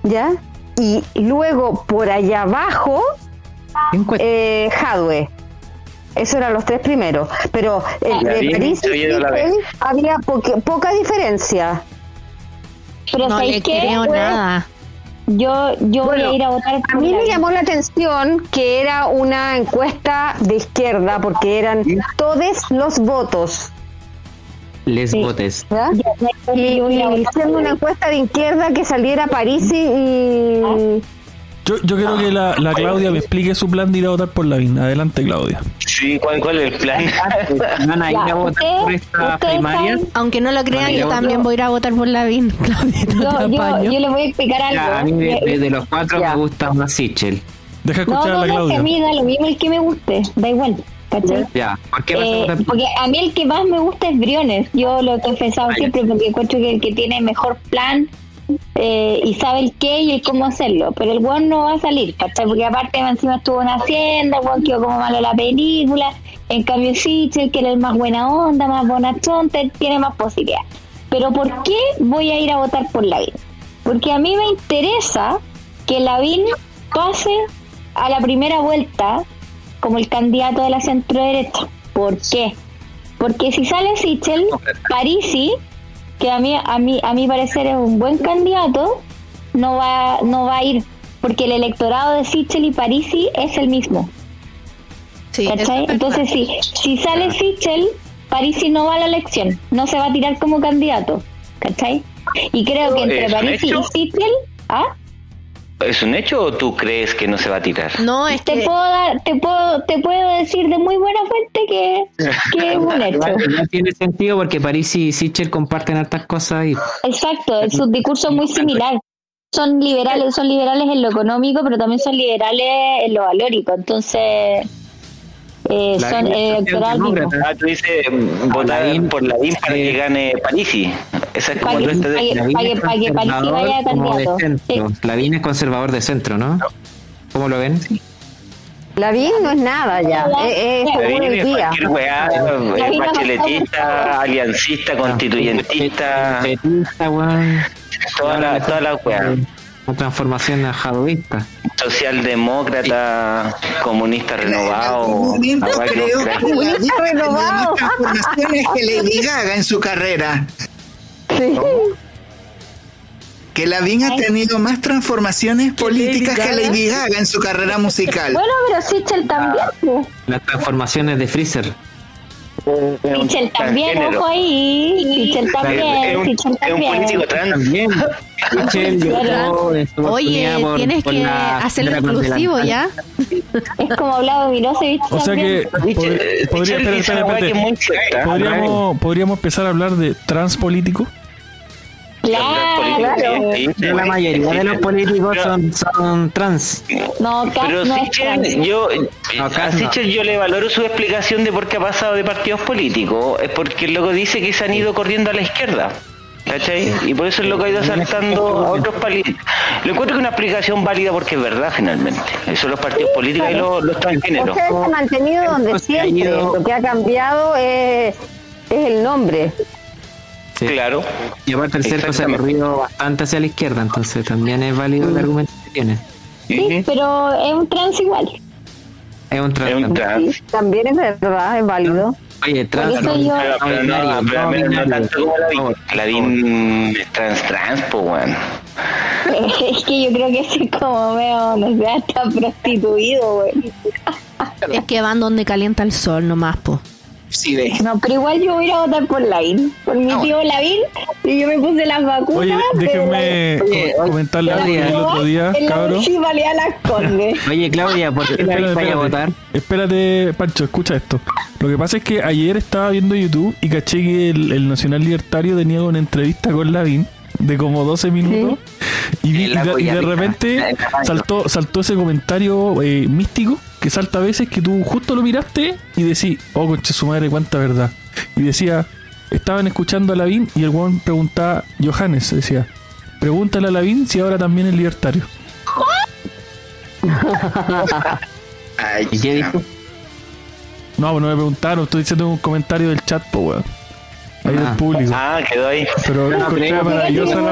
¿ya? Y luego por allá abajo eh, Hadwe. Esos eran los tres primeros. Pero el La de vi, París y. Sichel había poca, poca diferencia. Pero No ¿sabéis le qué? creo nada. Yo, yo voy a ir a votar A mí me llamó la atención que era una encuesta de izquierda porque eran todos los votos. Les Sí. ¿ya? Ya, Y, a a y haciendo una encuesta de izquierda que saliera Parisi y... Yo, yo quiero que la, la Claudia me explique su plan de ir a votar por la VIN. Adelante, Claudia. Sí, ¿cuál, ¿cuál es el plan? [LAUGHS] Van a ir Ya, a votar por ustedes- esta ustedes primaria. saben- Aunque no lo crean, yo también voy a ir a votar por la VIN. [LAUGHS] Claudita, te Yo, yo, apaño. yo les voy a explicar algo. Ya, a mí de, de- de los cuatro Ya. me gusta más Sichel. Deja no, escuchar a no, la no, que a Claudia. mí da lo mismo el que me guste, da igual. ¿cachai? Ya, ¿por qué vas a Eh, votar por porque a mí el que más me gusta es Briones. Yo lo he confesado siempre porque encuentro que el que tiene mejor plan eh, y sabe el qué y el cómo hacerlo. Pero el weón no va a salir, ¿cachai? Porque aparte encima estuvo en Hacienda, el weón quedó como malo la película. En cambio, Sichel, que era el más buena onda, más bonachón, tiene más posibilidades. Pero ¿por qué voy a ir a votar por Lavín? Porque a mí me interesa que Lavín pase a la primera vuelta como el candidato de la centro derecha. ¿Por qué? Porque si sale Sichel, Parisi, que a mí, a mí, a mi parecer es un buen candidato, no va, no va a ir, porque el electorado de Sichel y Parisi es el mismo. Sí. Entonces, si, si sale Sichel, Parisi no va a la elección, no se va a tirar como candidato. ¿Cachai? Y creo que entre ¿Es un Parisi y Sichel, ¿ah? ¿Es un hecho o tú crees que no se va a tirar? No, es te que puedo dar, te puedo, te puedo decir de muy buena fuente que, que es un [LAUGHS] hecho. Igual tiene sentido porque París y Sichel comparten hartas cosas y Exacto, su discurso es muy similar. Son liberales, son liberales en lo económico, pero también son liberales en lo valórico. Entonces, eh, son electoral socialdemócrata. Ah, tú dices mm, votar Lavín, por la VIN para eh, que gane Parisi. Esa es como estrategia. para Lavín es para que París conservador de centro. Lavín es conservador de centro, ¿no? ¿Cómo lo ven? La vi no es nada ya, es, es Lavín es día. cualquier weá, Lavín es no bacheletista, aliancista, constituyentista, Petista, weón. toda la, toda la weá. Una transformación a jadovista. Socialdemócrata, comunista En algún renovado. momento creo que transformaciones que Lady Gaga en su carrera. Sí. Que Lavín ha tenido más transformaciones políticas que? Lady Gaga en su carrera musical. Bueno, pero Sichel también. pues. Las transformaciones de Freezer. Sichel también, ojo ahí. Sichel Es también, un, Sichel es un también. político trans. [LAUGHS] También. Su Oye, tienes por que hacerlo inclusivo ya. Es como hablado Milosevic O sea también. que podría, cierta. podríamos, podríamos empezar a hablar de transpolítico. Claro, Claro. Sí, sí, Pero la mayoría sí, de los políticos Pero- son, son trans. No, Pero no trans. Yo, No, a no. Sichel yo le valoro su explicación de por qué ha pasado de partidos políticos. Es porque el loco dice que se han ido corriendo a la izquierda. ¿Cachai? Y por eso es lo que ha ido saltando a otros países. Lo encuentro que una explicación válida porque es verdad finalmente. Eso los partidos políticos y los, los transgéneros. Ustedes se han mantenido donde siempre. Lo que ha cambiado es, es el nombre. Claro. Y aparte el cerco se ha corrido bastante hacia la izquierda, entonces también es válido el argumento que tiene. Sí, pero es un trans igual. Es un trans. Es un trans. Sí, también es verdad, es válido. Oye, trans. Yo- Pero, no, no tanto como es trans trans, pues [LAUGHS] bueno. Es que yo creo que ese es como veo, no sé, hasta prostituido, güey. Es que van donde calienta el sol nomás, po. Sí, ve. No, pero igual yo voy a ir a votar por Lavín, por mi tío Lavín, y yo me puse las vacunas. Oye, déjenme Oye, co- comentarle algo el otro día, en la. [LAUGHS] Oye, Claudia, ¿por qué la Espérate, vaya a espérate. votar? Espérate, Pancho, escucha esto. Lo que pasa es que ayer estaba viendo YouTube y caché que el, el Nacional Libertario tenía una entrevista con Lavín de como 12 minutos y, vi- En y la de, y de repente la saltó, saltó ese comentario eh, místico que salta a veces que tú justo lo miraste y decís, oh conche su madre, cuánta verdad. Y decía, estaban escuchando a Lavín y el weón preguntaba, Johannes decía, pregúntale a Lavín si ahora también es libertario. [LAUGHS] ¿Y qué dijo? No, pues no me preguntaron, estoy diciendo un comentario del chat, pues weón. Ahí Ah. público. Ah, quedó ahí. Pero no creo, maravillosa la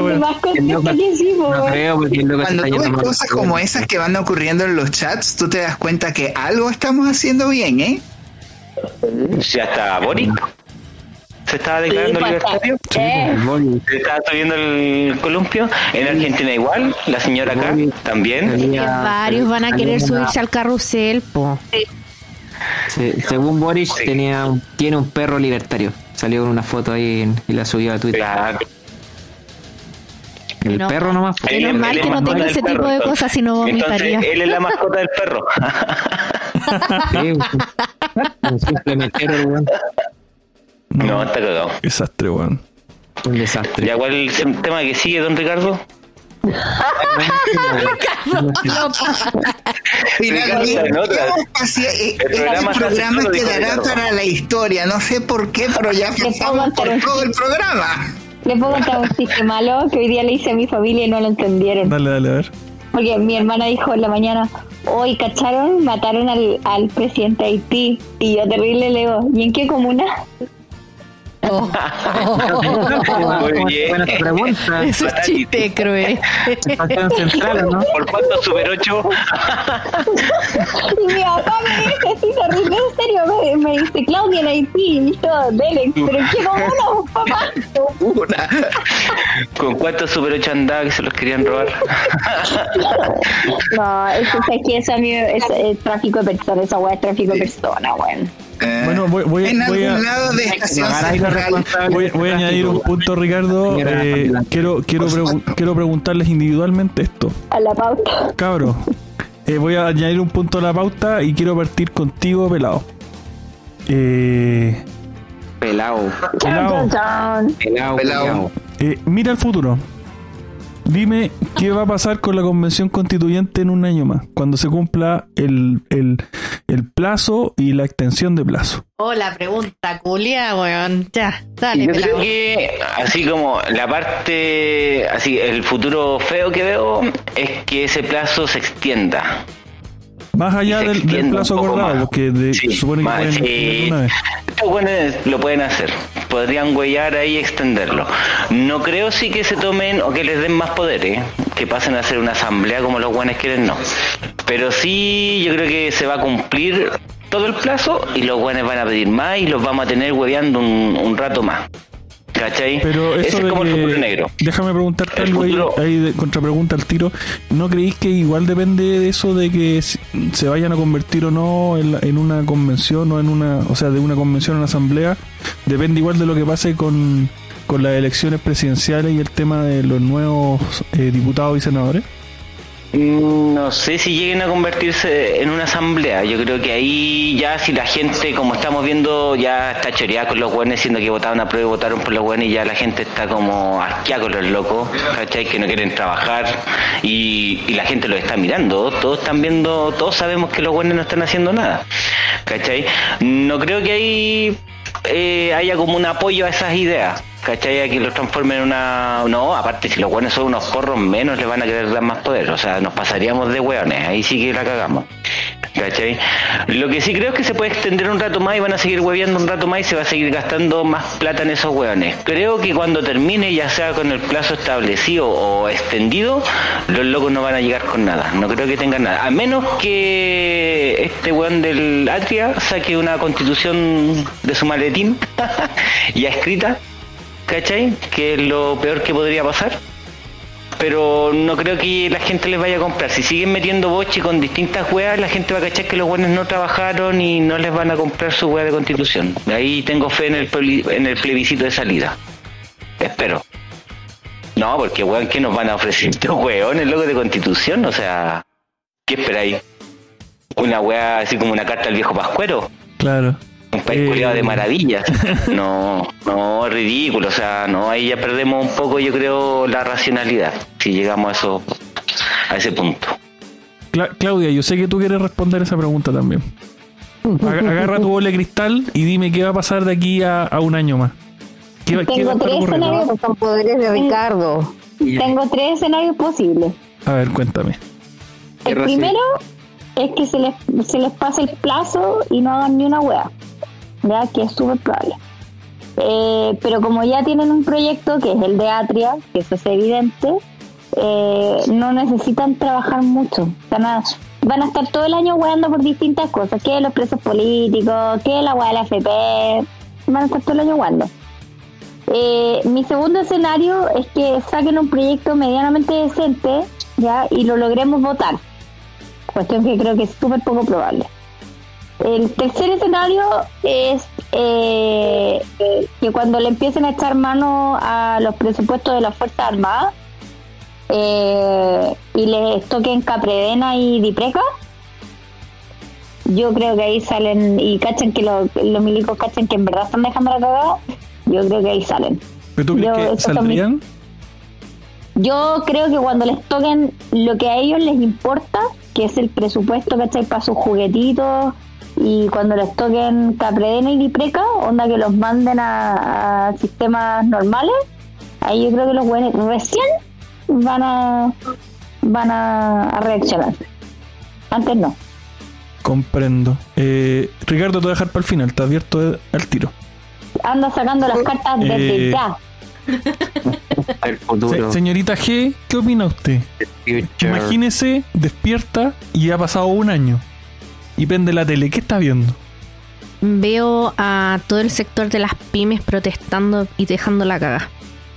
sí, po, No creo, porque el loco se Cuando está tú ves cosas como esas que van ocurriendo en los chats, tú te das cuenta que algo estamos haciendo bien, ¿eh? Ya está Boric. Se estaba declarando Sí, pues, libertario. eh, Boli, Se estaba subiendo el columpio. En Argentina igual. La señora acá también. Que varios van a querer subirse al carrusel, po. se- según Boris, Sí. tenía tiene un perro libertario. Salió con una foto ahí en- y la subió a Twitter. Claro. El No. perro nomás. pues. Él Menos es- mal que no tengo ese perro, tipo de entonces. cosas, si no vomitaría. Entonces, él es la mascota del perro. [LAUGHS] No, está cagado. Desastre, weón. Un desastre. ¿Ya cuál es el tema que sigue, don Ricardo? Eh, El programa este quedará para la historia. No sé por qué, pero ya puedo pasamos contar por un todo el programa. Le puedo contar un chiste malo que hoy día le hice a mi familia y no lo entendieron. Dale, dale, a ver. Porque mi hermana dijo en la mañana, hoy cacharon, mataron al, al presidente de Haití. Y yo terrible le digo, ¿y en qué comuna? Muy bien. Buena pregunta. Eso es chiste cruel. Central, ¿o ¿no? ¿Por cuánto Super 8? Y mi papá me dice, sí, terrible, en serio, me, me dice, Claudia en Haití. Y yo, dele, ¿pero qué comuna, papá? Una. ¿Con cuántos Super 8 andaba que se los querían robar? No, eso es que eso a mí es, es tráfico de personas, esa weá es tráfico de personas, weón. Eh, Bueno, voy, voy, en voy algún a, lado de estación voy, a añadir un punto, Ricardo. Eh, quiero, quiero, quiero preguntarles individualmente esto. A la pauta. Cabro, eh, voy a añadir un punto a la pauta y quiero partir contigo, pelado. Eh, pelado. Pelao. pelao. eh, mira el futuro. Dime qué va a pasar con la convención constituyente en un año más, cuando se cumpla el, el, el plazo y la extensión de plazo. Oh, la pregunta, culia, weón. Ya, dale, Yo creo que así como la parte, así el futuro feo que veo es que ese plazo se extienda. Más allá del, del plazo acordado, porque de- Sí, supone que más, pueden sí. una vez. Estos buenos lo pueden hacer. Podrían huellar ahí y extenderlo. No creo sí que se tomen o que les den más poderes, que pasen a hacer una asamblea como los buenos quieren, no. Pero sí, yo creo que se va a cumplir todo el plazo y los buenos van a pedir más y los vamos a tener hueveando un, un rato más. ¿Cachai? Pero eso Ese es de como el futuro negro. Déjame preguntarte El algo ahí, futuro- ahí de contrapregunta al tiro. ¿No creéis que igual depende de eso de que se vayan a convertir o no en, en una convención o en una, o sea, de una convención a una asamblea? Depende igual de lo que pase con, con las elecciones presidenciales y el tema de los nuevos eh, diputados y senadores. Mm, No sé si lleguen a convertirse en una asamblea. Yo creo que ahí ya si la gente, como estamos viendo, ya está choreada con los buenos, diciendo que votaron a prueba y votaron por los buenos y ya la gente está como asqueada con los locos, ¿cachai? Que no quieren trabajar y, y la gente los está mirando. Todos están viendo, todos sabemos que los buenos no están haciendo nada, ¿cachai? No creo que ahí eh, haya como un apoyo a esas ideas, ¿cachai? A que los transformen en una... No, aparte si los buenos son unos porros menos le van a querer dar más poder, o sea, nos pasaríamos de hueones, ahí sí que la cagamos. ¿Cachai? Lo que sí creo es que se puede extender un rato más y van a seguir hueveando un rato más y se va a seguir gastando más plata en esos hueones. Creo que cuando termine, ya sea con el plazo establecido o extendido, los locos no van a llegar con nada. No creo que tengan nada. A menos que este hueón del Atria saque una constitución de su maletín [LAUGHS] ya escrita, ¿cachai? Que es lo peor que podría pasar pero no creo que la gente les vaya a comprar. Si siguen metiendo boche con distintas weas, la gente va a cachar que los buenos no trabajaron y no les van a comprar su wea de constitución. Ahí tengo fe en el, en el plebiscito de salida. Espero. No, porque weón, ¿qué nos van a ofrecer estos weones, loco de constitución? O sea, ¿qué esperáis? ¿Una wea así como una carta al viejo pascuero? Claro. Un país eh... de maravillas. [LAUGHS] No, no, ridículo. O sea, no, ahí ya perdemos un poco, yo creo, la racionalidad. Si llegamos a eso, a ese punto. Claudia, yo sé que tú quieres responder esa pregunta también. Agarra tu bola de cristal y dime qué va a pasar de aquí a, un año más. Tengo tres escenarios con poderes de Ricardo. Tengo tres escenarios posibles. A ver, cuéntame. El primero es que se les, se les pase el plazo y no hagan ni una hueá ya que es súper probable. Eh, pero como ya tienen un proyecto que es el de Atria, que eso es evidente, eh, no necesitan trabajar mucho. Van a, van a estar todo el año hueando por distintas cosas, que los presos políticos, que la hueá de la FP, van a estar todo el año hueando. Eh, mi segundo escenario es que saquen un proyecto medianamente decente ya y lo logremos votar. Cuestión que creo que es súper poco probable. El tercer escenario es eh, que cuando le empiecen a echar mano a los presupuestos de las Fuerzas Armadas eh, y les toquen Capredena y Dipreca, yo creo que ahí salen y cachen que los, milicos cachen que en verdad están dejando la cagada, yo creo que ahí salen. ¿Pero tú crees yo, que saldrían? Yo creo que cuando les toquen lo que a ellos les importa, que es el presupuesto, ¿cachai? Para sus juguetitos y cuando les toquen Capredena y Dipreca, onda que los manden a, sistemas normales, ahí yo creo que los buenos recién van a van a, reaccionar. Antes no. Comprendo. Eh, Ricardo, te voy a dejar para el final, está abierto al tiro. Anda sacando las cartas desde eh, ya. [LAUGHS] señorita G, ¿qué opina usted? Imagínese, despierta y ha pasado un año y prende la tele. ¿Qué está viendo? Veo a todo el sector de las pymes protestando y dejando la caga.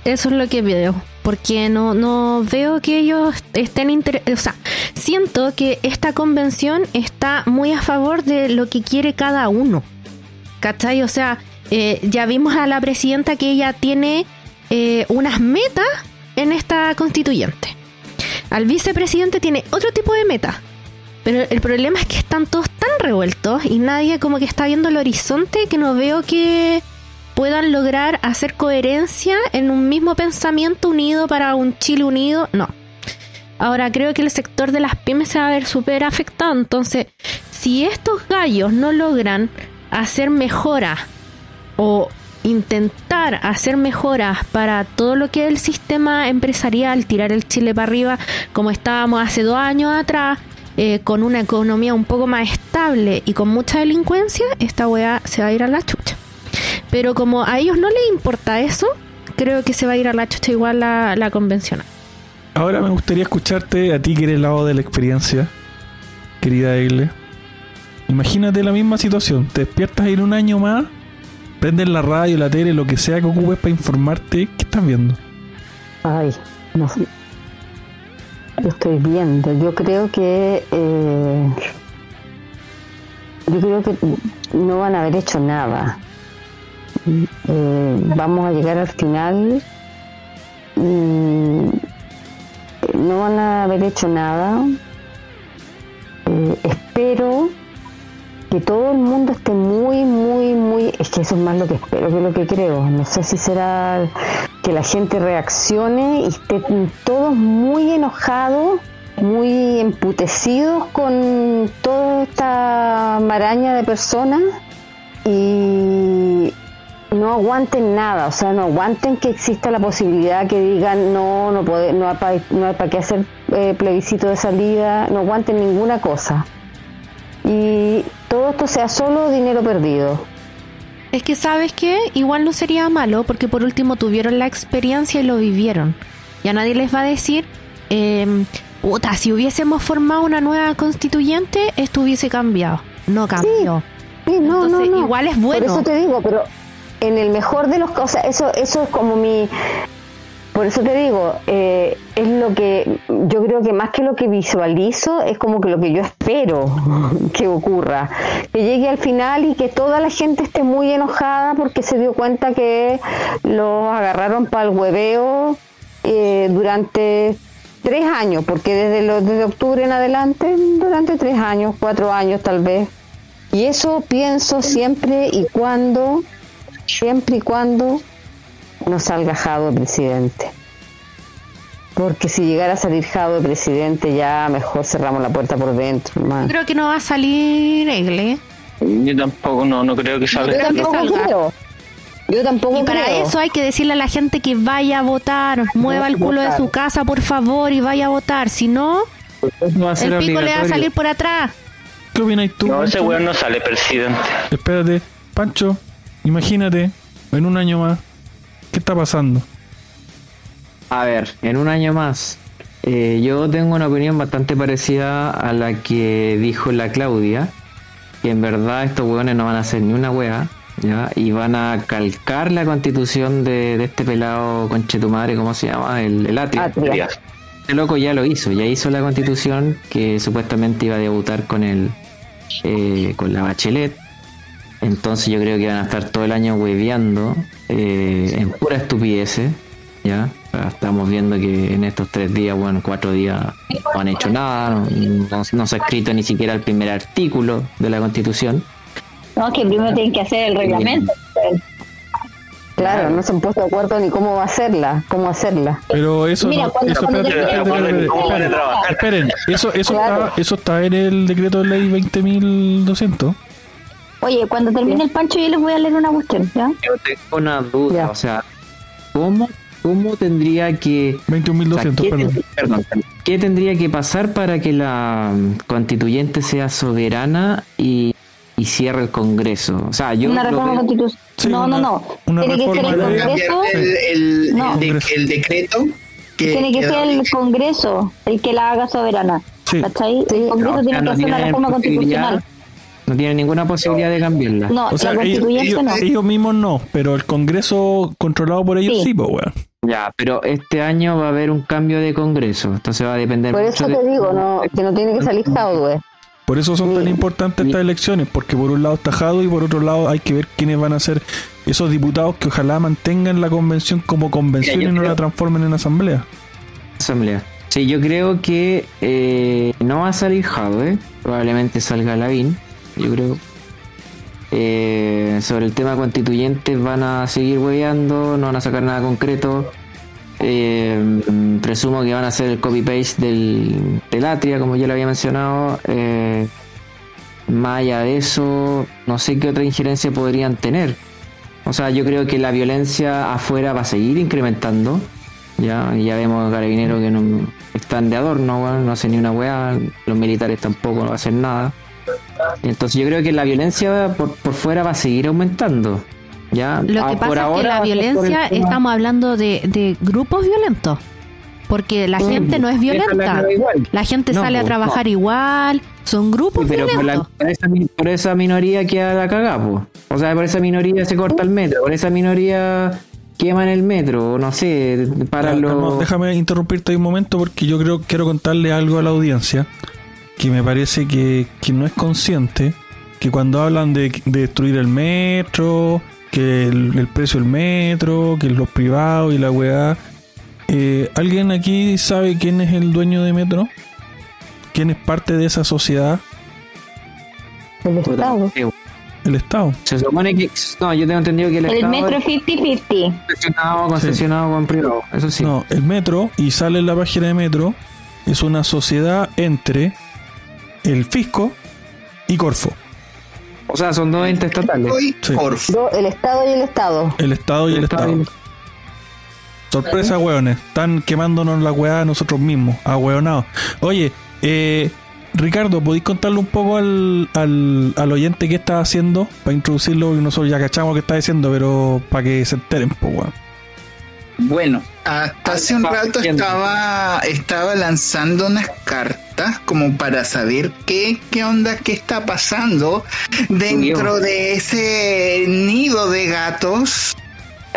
Eso es lo que veo. Porque no, no veo que ellos estén interesados. O sea, siento que esta convención está muy a favor de lo que quiere cada uno. ¿Cachai? O sea, eh, ya vimos a la presidenta que ella tiene eh, unas metas en esta constituyente. Al vicepresidente tiene otro tipo de meta. Pero el problema es que están todos tan revueltos y nadie como que está viendo el horizonte que no veo que puedan lograr hacer coherencia en un mismo pensamiento unido para un Chile unido. No. Ahora creo que el sector de las pymes se va a ver súper afectado. Entonces, si estos gallos no logran hacer mejoras o intentar hacer mejoras para todo lo que es el sistema empresarial, tirar el Chile para arriba como estábamos hace dos años atrás, eh, con una economía un poco más estable y con mucha delincuencia, esta weá se va a ir a la chucha. Pero como a ellos no les importa eso, creo que se va a ir a la chucha igual la, la convencional. Ahora me gustaría escucharte a ti que eres el lado de la experiencia, querida Egle. Imagínate la misma situación, te despiertas en un año más, prendes la radio, la tele, lo que sea que ocupes para informarte, ¿qué estás viendo? Ay, no sé estoy viendo. Yo creo que eh, yo creo que no van a haber hecho nada. Eh, vamos a llegar al final. Mm, no van a haber hecho nada. Eh, espero que todo el mundo esté muy, muy, muy, es que eso es más lo que espero que lo que creo. No sé si será que la gente reaccione y esté todos muy enojados, muy emputecidos con toda esta maraña de personas y no aguanten nada, o sea, no aguanten que exista la posibilidad que digan no, no, puede, no, hay, para qué hacer eh, plebiscito de salida, no aguanten ninguna cosa. Y todo esto sea solo dinero perdido. Es que sabes que igual no sería malo porque por último tuvieron la experiencia y lo vivieron. Ya nadie les va a decir, eh, puta, si hubiésemos formado una nueva constituyente, esto hubiese cambiado. No cambió. Sí, no, no, no. Igual es bueno. Por eso te digo, pero en el mejor de los cosas, eso, eso es como mi, por eso te digo, eh, es lo que yo creo que más que lo que visualizo, es como que lo que yo espero [LAUGHS] que ocurra. Que llegue al final y que toda la gente esté muy enojada porque se dio cuenta que los agarraron para el hueveo eh, durante tres años, porque desde, desde octubre en adelante, durante tres años, cuatro años tal vez. Y eso pienso siempre y cuando, siempre y cuando no salga Jado presidente. Porque si llegara a salir Jado presidente, ya mejor cerramos la puerta por dentro. Yo creo que no va a salir Egle. Yo tampoco, no, no creo que salga. Yo tampoco creo. Yo tampoco y para eso hay que decirle a la gente que vaya a votar, mueva el culo de su casa, por favor, y vaya a votar. Si no, el pico le va a salir por atrás. ¿Qué opinas tú? No, ese weón no sale presidente. Espérate, Pancho, imagínate, en un año más, ¿Qué está pasando? A ver, en un año más. Eh, yo tengo una opinión bastante parecida a la que dijo la Claudia. Que en verdad estos hueones no van a hacer ni una wea. ¿ya? Y van a calcar la constitución de, este pelado conchetumare, ¿cómo se llama? El, el Atria. Este loco ya lo hizo, ya hizo la constitución que supuestamente iba a debutar con el eh, con la Bachelet entonces yo creo que van a estar todo el año hueveando eh, en pura estupidez. ¿ya? Estamos viendo que en estos tres días, bueno, cuatro días no han hecho nada, no, se ha escrito ni siquiera el primer artículo de la Constitución. No, que primero tienen que hacer el reglamento. Claro, no se han puesto de acuerdo ni cómo hacerla, cómo hacerla. Pero eso, Mira, no, eso, esperen, eso, eso, está, eso está en el decreto de ley 20.200. Oye, cuando termine el pancho yo les voy a leer una cuestión, ¿ya? Yo tengo una duda, o sea, ¿cómo, cómo tendría que... 21.200, perdón. ¿Qué tendría que pasar para que la mm, constituyente sea soberana y, y cierre el Congreso? O sea, yo una reforma constitucional. no, no, no. Tiene que ser el Congreso. El, el, decreto. Que, tiene que, ser el Congreso el que la haga soberana. Sí. ¿Cachai? El Congreso tiene que hacer una reforma constitucional. No tiene ninguna posibilidad de cambiarla. No, o sea, ellos, mismos no, pero el Congreso controlado por ellos sí, pues, weón. Ya, pero este año va a haber un cambio de Congreso, entonces va a depender Por eso te digo, no, que no tiene que salir Jadwe. Por eso son tan importantes estas elecciones, porque por un lado está Jado y por otro lado hay que ver quiénes van a ser esos diputados que ojalá mantengan la convención como convención y no la transformen en asamblea. Asamblea. Sí, yo creo que eh, no va a salir Jadwe, probablemente salga Lavín yo creo. Eh, sobre el tema constituyente van a seguir hueveando, no van a sacar nada concreto. Eh, presumo que van a hacer el copy-paste del, del, Atria, como ya lo había mencionado. Eh, más allá de eso, no sé qué otra injerencia podrían tener. O sea, yo creo que la violencia afuera va a seguir incrementando. Ya, ya vemos carabineros que no están de adorno, no hacen ni una weá, los militares tampoco no hacen nada. Entonces yo creo que la violencia por, fuera va a seguir aumentando. ¿ya? Lo que ah, pasa es que la violencia, estamos hablando de, grupos violentos. Porque la gente no es violenta. La gente sale a pues, trabajar igual. Son grupos pero violentos. Por, esa, por, esa, minoría que la cagada, O sea, por esa minoría se corta el metro. Por esa minoría queman el metro. No sé, para los... Déjame interrumpirte un momento porque yo creo quiero contarle algo a la audiencia que me parece que, no es consciente que cuando hablan de, destruir el metro, que el, precio del metro, que los privados y la weá, eh, ¿alguien aquí sabe quién es el dueño de metro? ¿Quién es parte de esa sociedad? El Estado. El Estado. Se supone que. No, yo tengo entendido que el, el Estado. El metro 50-50. Concesionado, concesionado con privado. Eso sí. No, el metro, y sale en la página de metro, es una sociedad entre el fisco y Corfo. O sea, son dos entes estatales. el Estado y el Estado. El Estado y el, Estado. Sorpresa, weones. Están quemándonos la weá a nosotros mismos. A weonados. Oye, eh, Ricardo, ¿podéis contarle un poco al, al, al oyente qué está haciendo? Para introducirlo, y nosotros ya cachamos qué está diciendo, pero para que se enteren, pues, weón. Bueno, hasta hace un rato estaba, estaba lanzando unas cartas como para saber qué, qué onda, qué está pasando dentro de ese nido de gatos.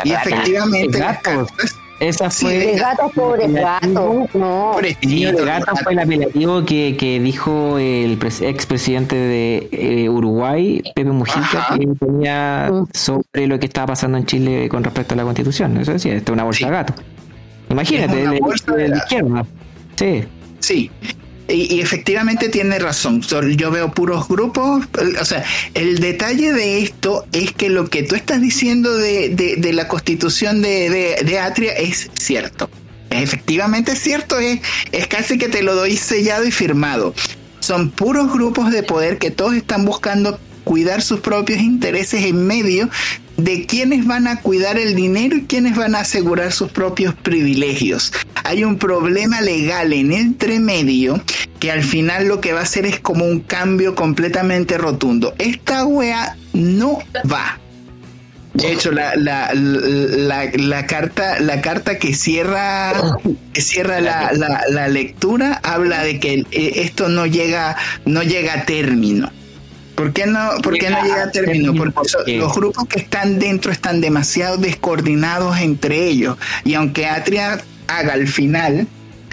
Y efectivamente las cartas esa fue. el gato pobre gato. No. el gato fue el apelativo que, que dijo el expresidente de eh, Uruguay, Pepe Mujica, que tenía mm. sobre lo que estaba pasando en Chile con respecto a la constitución. Eso decía, esto es una bolsa de gato. Imagínate, de, de, la izquierda. Sí. Sí, y, efectivamente tiene razón. Yo veo puros grupos. O sea, el detalle de esto es que lo que tú estás diciendo de, de, la constitución de, de, Atria es cierto. Efectivamente es cierto, es, es casi que te lo doy sellado y firmado. Son puros grupos de poder que todos están buscando cuidar sus propios intereses en medio de quiénes van a cuidar el dinero y quiénes van a asegurar sus propios privilegios. Hay un problema legal en el medio que al final lo que va a hacer es como un cambio completamente rotundo. Esta wea no va. De hecho, la, la, la, carta, la carta que cierra, que cierra la, la, lectura habla de que eh, esto no llega, no llega a término. ¿Por qué no, por qué no llega a término? Porque los grupos que están dentro están demasiado descoordinados entre ellos. Y aunque Atria haga al final,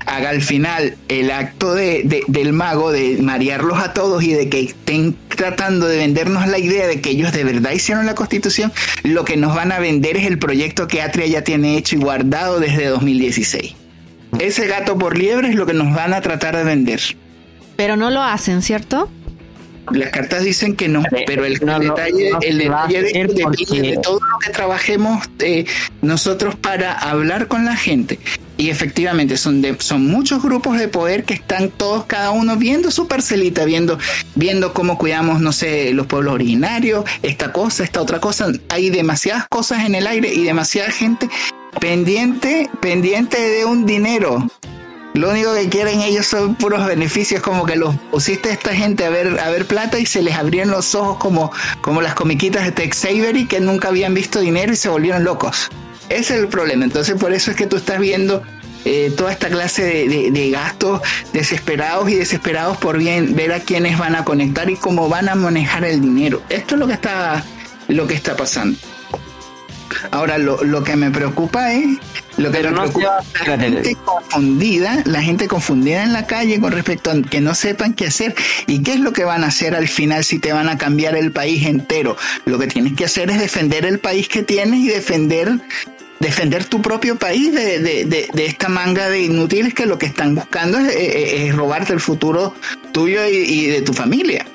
haga al final el acto de, del mago de marearlos a todos y de que estén tratando de vendernos la idea de que ellos de verdad hicieron la constitución, lo que nos van a vender es el proyecto que Atria ya tiene hecho y guardado desde 2016. Ese gato por liebre es lo que nos van a tratar de vender. Pero no lo hacen, ¿cierto? Las cartas dicen que no, pero el detalle, el detalle de, todo lo que trabajemos eh, nosotros para hablar con la gente. Y efectivamente son de, son muchos grupos de poder que están todos cada uno viendo su parcelita, viendo viendo cómo cuidamos, no sé, los pueblos originarios, esta cosa, esta otra cosa. Hay demasiadas cosas en el aire y demasiada gente pendiente pendiente de un dinero lo único que quieren ellos son puros beneficios, como que los pusiste a esta gente a ver, a ver plata y se les abrieron los ojos como, como las comiquitas de Tex Avery que nunca habían visto dinero y se volvieron locos. Ese es el problema. Entonces por eso es que tú estás viendo eh, toda esta clase de, gastos desesperados y desesperados por bien, ver a quiénes van a conectar y cómo van a manejar el dinero. Esto es lo que está, lo que está pasando. Ahora, lo, lo que me preocupa es lo que la gente confundida, la gente confundida en la calle con respecto a que no sepan qué hacer y qué es lo que van a hacer al final si te van a cambiar el país entero. Lo que tienes que hacer es defender el país que tienes y defender defender tu propio país de, de, de, esta manga de inútiles que lo que están buscando es, robarte el futuro tuyo y de tu familia.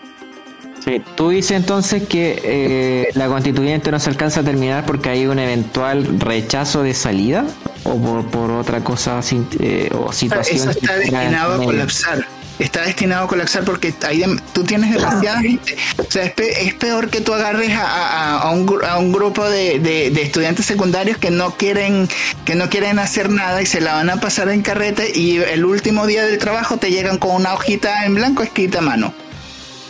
Tú dices entonces que eh, la constituyente no se alcanza a terminar porque hay un eventual rechazo de salida o por, otra cosa eh, o situación. Eso está destinado a colapsar. Está destinado a colapsar porque hay tú tienes demasiada gente. O sea, es, peor que tú agarres a, un, a un, grupo de, de, estudiantes secundarios que no quieren que no quieren hacer nada y se la van a pasar en carrete y el último día del trabajo te llegan con una hojita en blanco escrita a mano.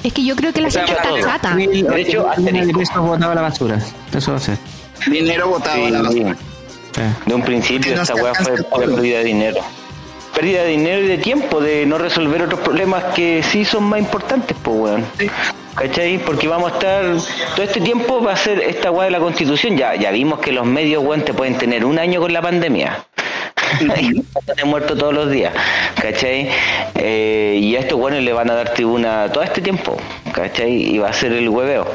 Es que yo creo que la gente está chata. De hecho, dinero botado a la basura. Eso va a ser. Dinero botado a la basura. De un principio esta weá fue pérdida de dinero. Pérdida de dinero y de tiempo, de no resolver otros problemas que sí son más importantes, pues weón. ¿Cachai? Porque vamos a estar, todo este tiempo va a ser esta weá de la constitución. Ya, ya vimos que los medios, weón, te pueden tener un año con la pandemia. [LAUGHS] Están muerto todos los días, ¿cachai? Eh, y a estos buenos le van a dar tribuna todo este tiempo, ¿cachai? Y va a ser el hueveo.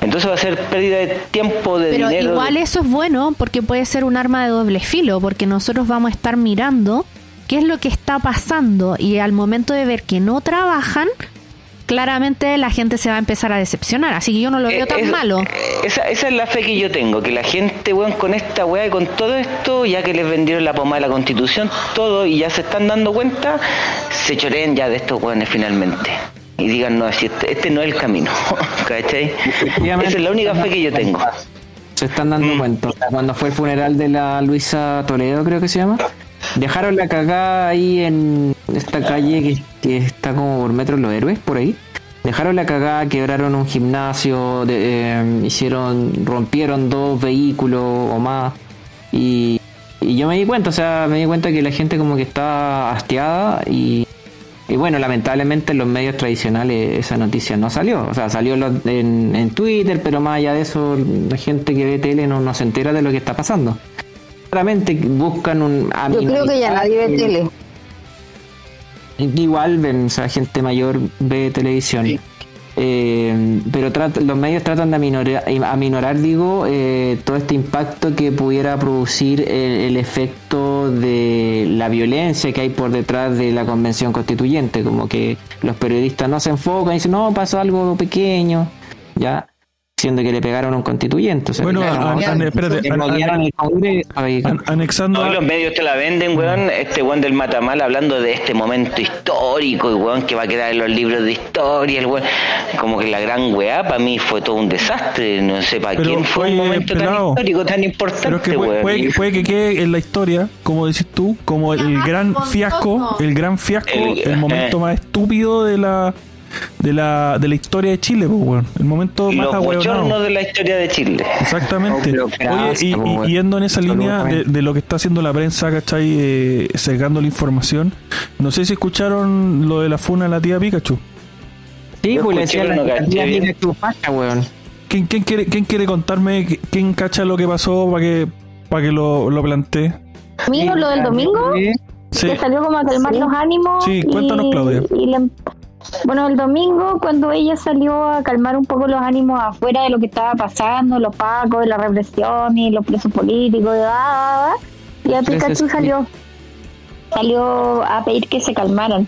Entonces va a ser pérdida de tiempo, de Pero dinero. igual eso es bueno porque puede ser un arma de doble filo, porque nosotros vamos a estar mirando qué es lo que está pasando y al momento de ver que no trabajan, claramente la gente se va a empezar a decepcionar. Así que yo no lo veo tan malo. Esa, esa, es la fe que yo tengo, que la gente, weón, con esta weá y con todo esto, ya que les vendieron la pomada de la constitución, todo, y ya se están dando cuenta, se choreen ya de estos weones finalmente. y digan, no, este, este no es el camino. [LAUGHS] ¿Cachai? Esa es la única fe que yo tengo. Se están dando mm. cuenta. Cuando fue el funeral de la Luisa Toledo, creo que se llama, dejaron la cagada ahí en esta calle que, está como por Metro Los Héroes, por ahí. Dejaron la cagada, quebraron un gimnasio, eh, hicieron, rompieron dos vehículos o más. Y, y yo me di cuenta, o sea, me di cuenta que la gente como que estaba hastiada y y bueno, lamentablemente en los medios tradicionales esa noticia no salió. O sea, salió en, en Twitter, pero más allá de eso, la gente que ve tele no, no se entera de lo que está pasando. Claramente buscan un... Yo creo que ya nadie ve tele. Igual ven, o sea, gente mayor ve televisión. Eh, pero los medios tratan de aminorar, aminorar digo, eh, todo este impacto que pudiera producir el, efecto de la violencia que hay por detrás de la convención constituyente, como que los periodistas no se enfocan y dicen, no, pasó algo pequeño, ya siendo que le pegaron a un constituyente. bueno, espérate, anexando. Todos los medios te la venden, weón. Este weón del Matamal hablando de este momento histórico y weón que va a quedar en los libros de historia. El weón, como que la gran weá para mí fue todo un desastre. No sé para quién fue un momento tan histórico, tan importante. que puede, puede, que quede en la historia, como decís tú, como el gran fiasco, el gran fiasco, el, momento eh. [LAUGHS] más estúpido de la de la, de la historia de Chile, pues, El momento más Los de la historia de Chile. Exactamente. Oye, y, yendo en esa línea de, lo que está haciendo la prensa, ¿cachai? Eh, la información. No sé si escucharon lo de la funa de la tía Pikachu. Sí, pues. ¿Quién, quién, quiere, ¿Quién quiere contarme quién cacha lo que pasó para que, para que lo, lo plantee? Mira lo del domingo. Sí. Que salió como a calmar los ánimos. Sí, cuéntanos, Claudia. Y le, bueno, el domingo, cuando ella salió a calmar un poco los ánimos afuera de lo que estaba pasando, los pacos, de la represión y los presos políticos, y a Pikachu salió, salió a pedir que se calmaran.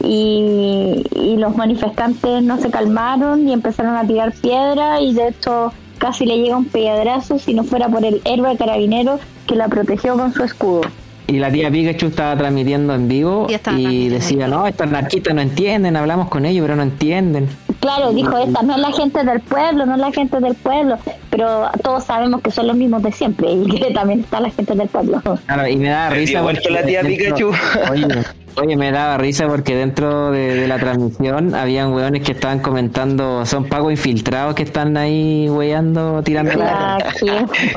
Y, y los manifestantes no se calmaron y empezaron a tirar piedra y de hecho casi le llega un piedrazo si no fuera por el héroe carabinero que la protegió con su escudo. Y la tía Pikachu estaba transmitiendo en vivo y, decía, no, estos narquitos no entienden, hablamos con ellos, pero no entienden. Claro, dijo esta, no es la gente del pueblo, no es la gente del pueblo, pero todos sabemos que son los mismos de siempre y que [LAUGHS] también está la gente del pueblo. Claro, y me da risa. Porque la tía Pikachu. [LAUGHS] Oye, me daba risa porque dentro de, la transmisión habían weones que estaban comentando, son pagos infiltrados que están ahí weando, tirando la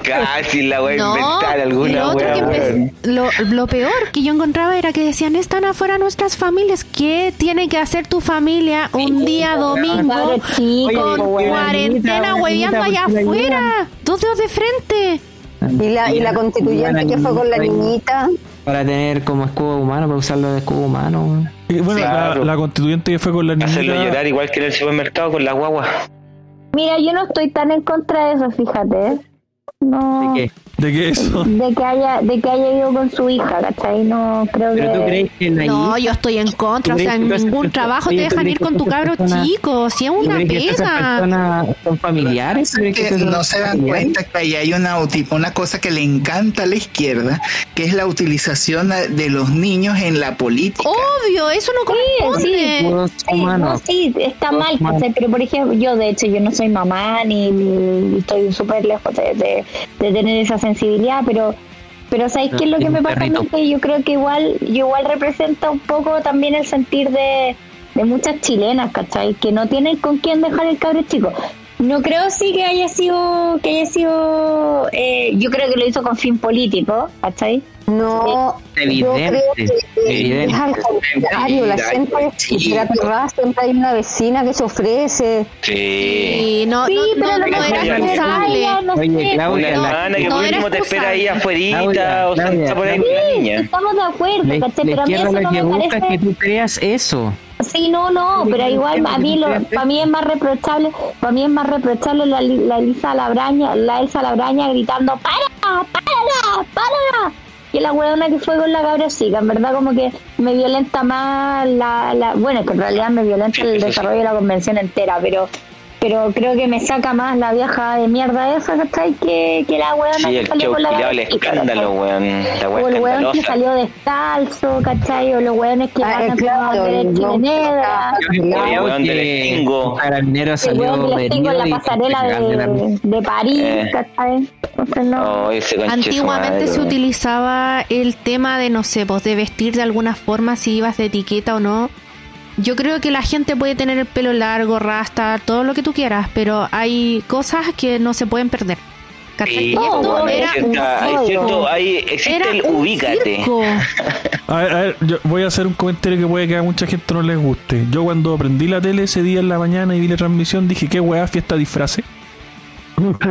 Casi la wea no, inventar alguna wea. Lo, lo, peor que yo encontraba era que decían, están afuera nuestras familias. ¿Qué tiene que hacer tu familia un día domingo con cuarentena hueveando allá afuera? Dos dedos de frente. Y la, y la constituyente que fue con la niñita para tener como escudo humano, para usarlo de escudo humano. bueno, la, constituyente que fue con la niñita... Hacerlo llorar igual que en el supermercado con la guagua. Mira, yo no estoy tan en contra de eso, fíjate. No. ¿De qué? ¿De qué eso? De que haya, de que haya ido con su hija, ¿cachai? No creo ¿Pero que... tú crees que No, yo estoy en contra, o sea, en ningún trabajo te dejan ir con tu cabro chico, si es una pena. son familiares? Que no se dan cuenta que ahí hay una, una cosa que le encanta a la izquierda, que es la utilización de los niños en la política. Obvio, eso no corresponde. Sí, sí, está mal, pero por ejemplo, yo de hecho, yo no soy mamá ni, estoy súper lejos de, de, de tener esa sensibilidad, pero pero ¿sabéis qué es lo que me pasa a mí? Que yo creo que igual, yo igual representa un poco también el sentir de, de muchas chilenas, ¿cachai? Que no tienen con quién dejar el cabrón chico. No creo sí que haya sido, que haya sido, eh, yo creo que lo hizo con fin político, ¿cachai? No, yo creo que es al contrario, la gente sí. la siempre hay una vecina que se ofrece. Sí. no, sí, no, pero no, no, era responsable. Oye, Claudia, la Ana que por último te espera ahí afuera o se por ahí niña. Estamos de acuerdo, ¿cachai? Pero a mí eso no me parece... que tú creas eso. Sí, no, no, pero igual a mí lo, para mí es más reprochable, para mí es más reprochable la, la Elisa Labraña, la Elsa Labraña gritando ¡Para! ¡Para! ¡Para! Que la huevona que fue con la cabra chica. En verdad, como que me violenta más la. la bueno, es que en realidad me violenta el desarrollo de la convención entera, pero pero creo que me saca más la vieja de mierda esa, ¿cachai? Que, que la weona Sí, el salió con la el escándalo, weón. La O el weón que salió descalzo, ¿cachai? O los weones que Ah, van a claro, ver el Chile weón que Negra. El Creo weón del que Stingo. un carabinero El salió weón en la pasarela de, de París, Eh. ¿cachai? Entonces no. Oh, Antiguamente madre, se weón. utilizaba el tema de, no sé, pues de vestir de alguna forma, si ibas de etiqueta o no. Yo creo que la gente puede tener el pelo largo, rasta, todo lo que tú quieras, pero hay cosas que no se pueden perder. Era un cierto, existe Era el un ubícate. circo. A ver, a ver, yo voy a hacer un comentario que puede que a mucha gente no les guste. Yo cuando prendí la tele ese día en la mañana y vi la transmisión dije, ¿qué weá fiesta de disfraces? [LAUGHS]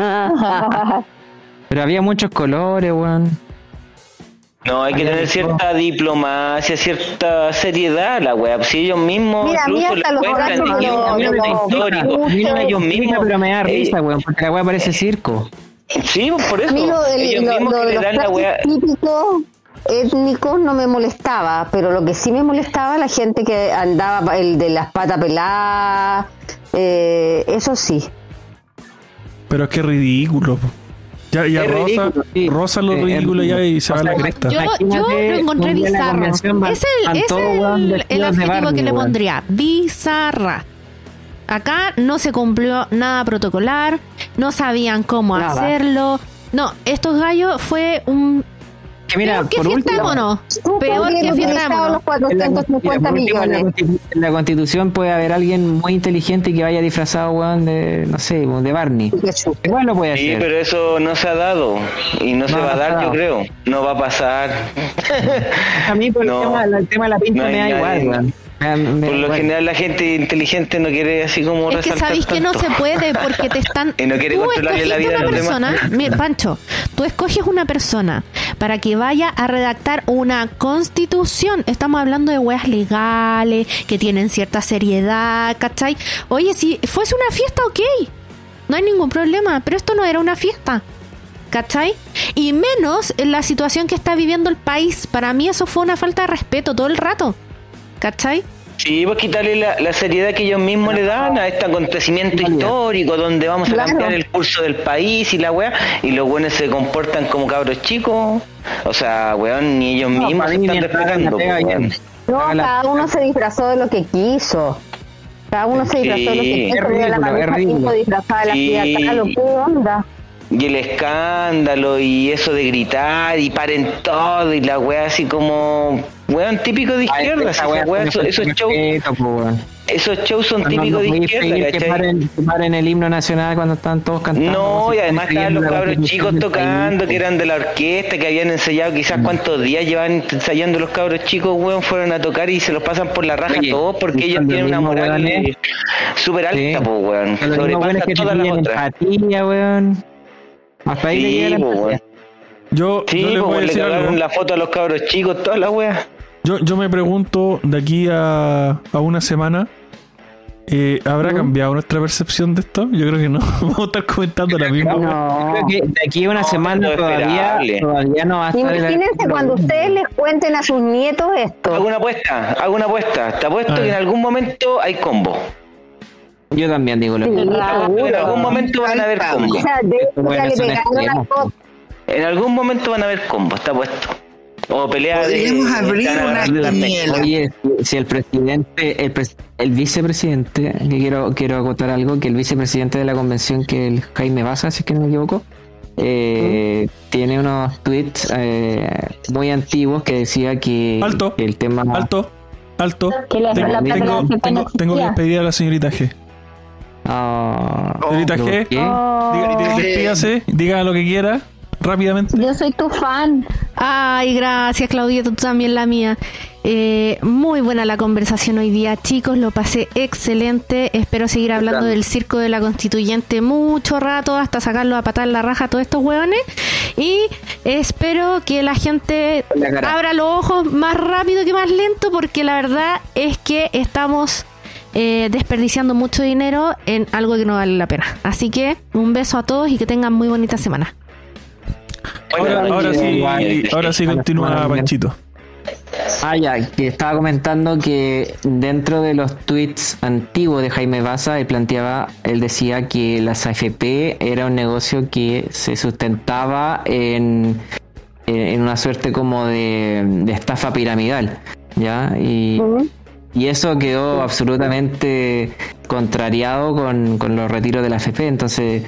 Pero había muchos colores, weón. No, hay que tener cierta diplomacia, cierta seriedad, la weá. Si ellos mismos Mira, a mí incluso hasta les los cuentan lo- un lo- momento lo- histórico. lo- Ellos mismos. pero me da eh, risa, weón, porque la weá parece circo. Sí, por eso. Amigo, el- ellos lo, mismos lo que le los dan la trajes weá. típicos étnicos no me molestaba, pero lo que sí me molestaba la gente que andaba el de las patas peladas, eh, eso sí. Pero es que ridículo. Ya, ya rosa, ridículo, sí. rosa lo Eh, ridículo es ya y se va a la cresta. Yo, yo lo encontré bizarro. Es el, es el- el adjetivo que le pondría. Bizarra. Acá no se cumplió nada protocolar, no sabían cómo Nada. hacerlo. No, estos gallos fue un... Que mira, peor que por último. Tú Peor que los en la, 450 mira, por último, en la millones. en la constitución puede haber alguien muy inteligente que vaya disfrazado, weón, de, no sé, de Barney. Igual lo puede Sí, hacer. pero eso no se ha dado y no, se No va a dar, yo pasado. creo. No va a pasar. A mí por [LAUGHS] No. el, tema, el tema de la pinta No me da nadie. igual, weón. Me Por lo general la gente inteligente no quiere así como Es que sabéis que no se puede porque te están... [LAUGHS] Y no quiere tú la vida a una persona... Mira, Pancho, tú escoges una persona para que vaya a redactar una constitución. Estamos hablando de weas legales, que tienen cierta seriedad, ¿cachai? Oye, si fuese una fiesta, ok. No hay ningún problema, pero esto no era una fiesta. ¿Cachai? Y menos en la situación que está viviendo el país. Para mí eso fue una falta de respeto todo el rato. ¿Cachai? Sí, pues quitarle la, la seriedad que ellos mismos le dan a este acontecimiento histórico donde vamos a Claro. cambiar el curso del país y la weá, y los buenos se comportan como cabros chicos. O sea, weón, ni ellos No, mismos se están respetando. la pues. No, la- cada uno se disfrazó de lo que quiso. Cada uno se disfrazó de lo que quiso. La ridículo, es Maruja ridículo. Pinto disfrazada de la Sí. Kahlo. ¿Qué onda? Y el escándalo y eso de gritar y paren todo y la weá así como, weón, típico de Ay, izquierda. weá weá, tiene esos, esos shows, esos shows son No, típicos no de izquierda, que paren, que paren el himno nacional cuando están todos cantando. No, y además estaban los cabros chicos tocando, que eran de la orquesta, que habían ensayado quizás cuántos días llevan ensayando los cabros chicos, weón, fueron a tocar y se los pasan por la raja Oye, todos porque ellos tienen una moral weones. súper alta, Sí. pues, weón, sobrepasa todas las otras. empatía, weón. Hasta ahí le Sí, la pues, weón. Yo, Sí, yo les pues, voy a le decir cagaron algo. la foto a los cabros chicos, todas las weas. Yo, yo me pregunto de aquí a, a una semana, eh, ¿habrá cambiado nuestra percepción de esto? Yo creo que no. [LAUGHS] Vamos a estar comentando la misma. Yo No. creo que de aquí a una No, semana no todavía, todavía no va a estar. Imagínense cuando ustedes les cuenten a sus nietos Hago esto. una apuesta, hago una apuesta. Te apuesto que en algún momento hay combo. Yo también digo lo mismo. En algún momento van a haber combo. O sea, de hecho, Bueno, ya le son pegaron la extremos. foto. En algún momento van a haber combo, está puesto. O pelea de. Podríamos abrir están una quiniela. Oye, si- el presidente, el, el vicepresidente, que quiero quiero acotar algo, que el vicepresidente de la convención, que el Jaime Baza, si es que no me equivoco, eh, tiene unos tweets eh, muy antiguos que decía que, Alto. que el tema Alto, alto. Que Tengo, que despedir a la señorita G. Ah, Señorita ¿pero G, diga, diga- despídase, diga lo que quiera, rápidamente. Yo soy tu fan. Ay, gracias Claudia, tú también la mía. Eh, muy buena la conversación hoy día, chicos, lo pasé excelente. Espero seguir hablando del circo de la constituyente mucho rato hasta sacarlo a patar la raja a todos estos hueones. Y espero que la gente abra los ojos más rápido que más lento, porque la verdad es que estamos eh, desperdiciando mucho dinero en algo que no vale la pena. Así que un beso a todos y que tengan muy bonita semana. Ahora, sí, ahora sí continúa Panchito. Ah, ya, que estaba comentando que dentro de los tweets antiguos de Jaime Baza, él planteaba, él decía que las AFP era un negocio que se sustentaba en, en una suerte como de, estafa piramidal, ¿ya? Y, y eso quedó absolutamente contrariado con, con los retiros de la AFP, entonces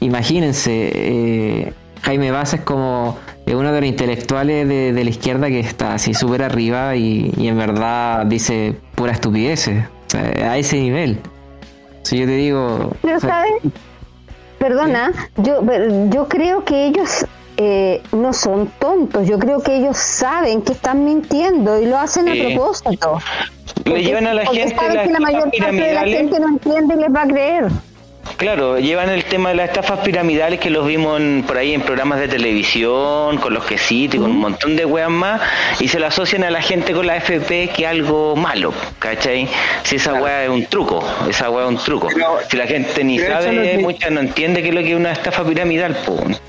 imagínense, eh, Jaime Baza es como uno de los intelectuales de, la izquierda que está así súper arriba y, en verdad dice pura estupideces, a ese nivel. Si yo te digo... Pero sabes, perdona, yo, yo creo que ellos eh, no son tontos, yo creo que ellos saben que están mintiendo y lo hacen a propósito. Le llevan a la gente la, que la mayor parte de la gente no entiende y les va a creer. Claro, llevan el tema de las estafas piramidales que los vimos por ahí en programas de televisión, con los quesitos y con un montón de weas más, y se lo asocian a la gente con la FP que algo malo, ¿cachai? Si esa wea es un truco, esa wea es un truco. si la gente ni sabe, mucha no entiende qué es lo que es una estafa piramidal, pues.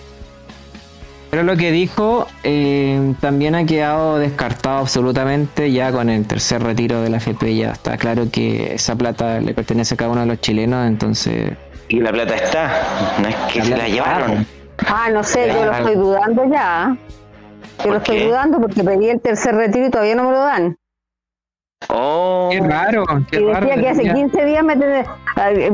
Pero lo que dijo eh, también ha quedado descartado absolutamente ya con el tercer retiro de la FP. Ya está claro que esa plata le pertenece a cada uno de los chilenos, entonces. Y la plata está, no es que se la llevaron. Ah, no sé, yo lo estoy dudando ya. Yo lo estoy dudando porque pedí el tercer retiro y todavía no me lo dan. Oh, qué raro. Qué y decía que hace 15 días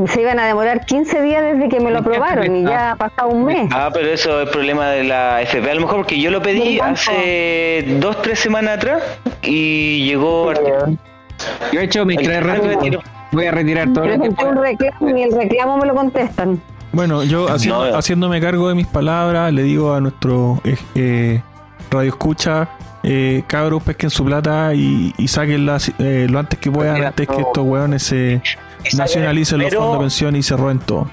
se iban a demorar 15 días desde que me lo aprobaron y ya ha pasado un mes. Ah, pero eso es el problema de la FP. A lo mejor porque yo lo pedí hace dos, tres semanas atrás y llegó. Yo he hecho mis tres retiros. Voy a retirar todo que un reclamo y el reclamo me lo contestan. Bueno, yo haciéndome cargo de mis palabras, le digo a nuestro eh, eh radio escucha eh, cabros pesquen su plata y, y saquenla eh, lo antes que puedan, antes que estos weones se nacionalicen los fondos de pensión y se roben todo.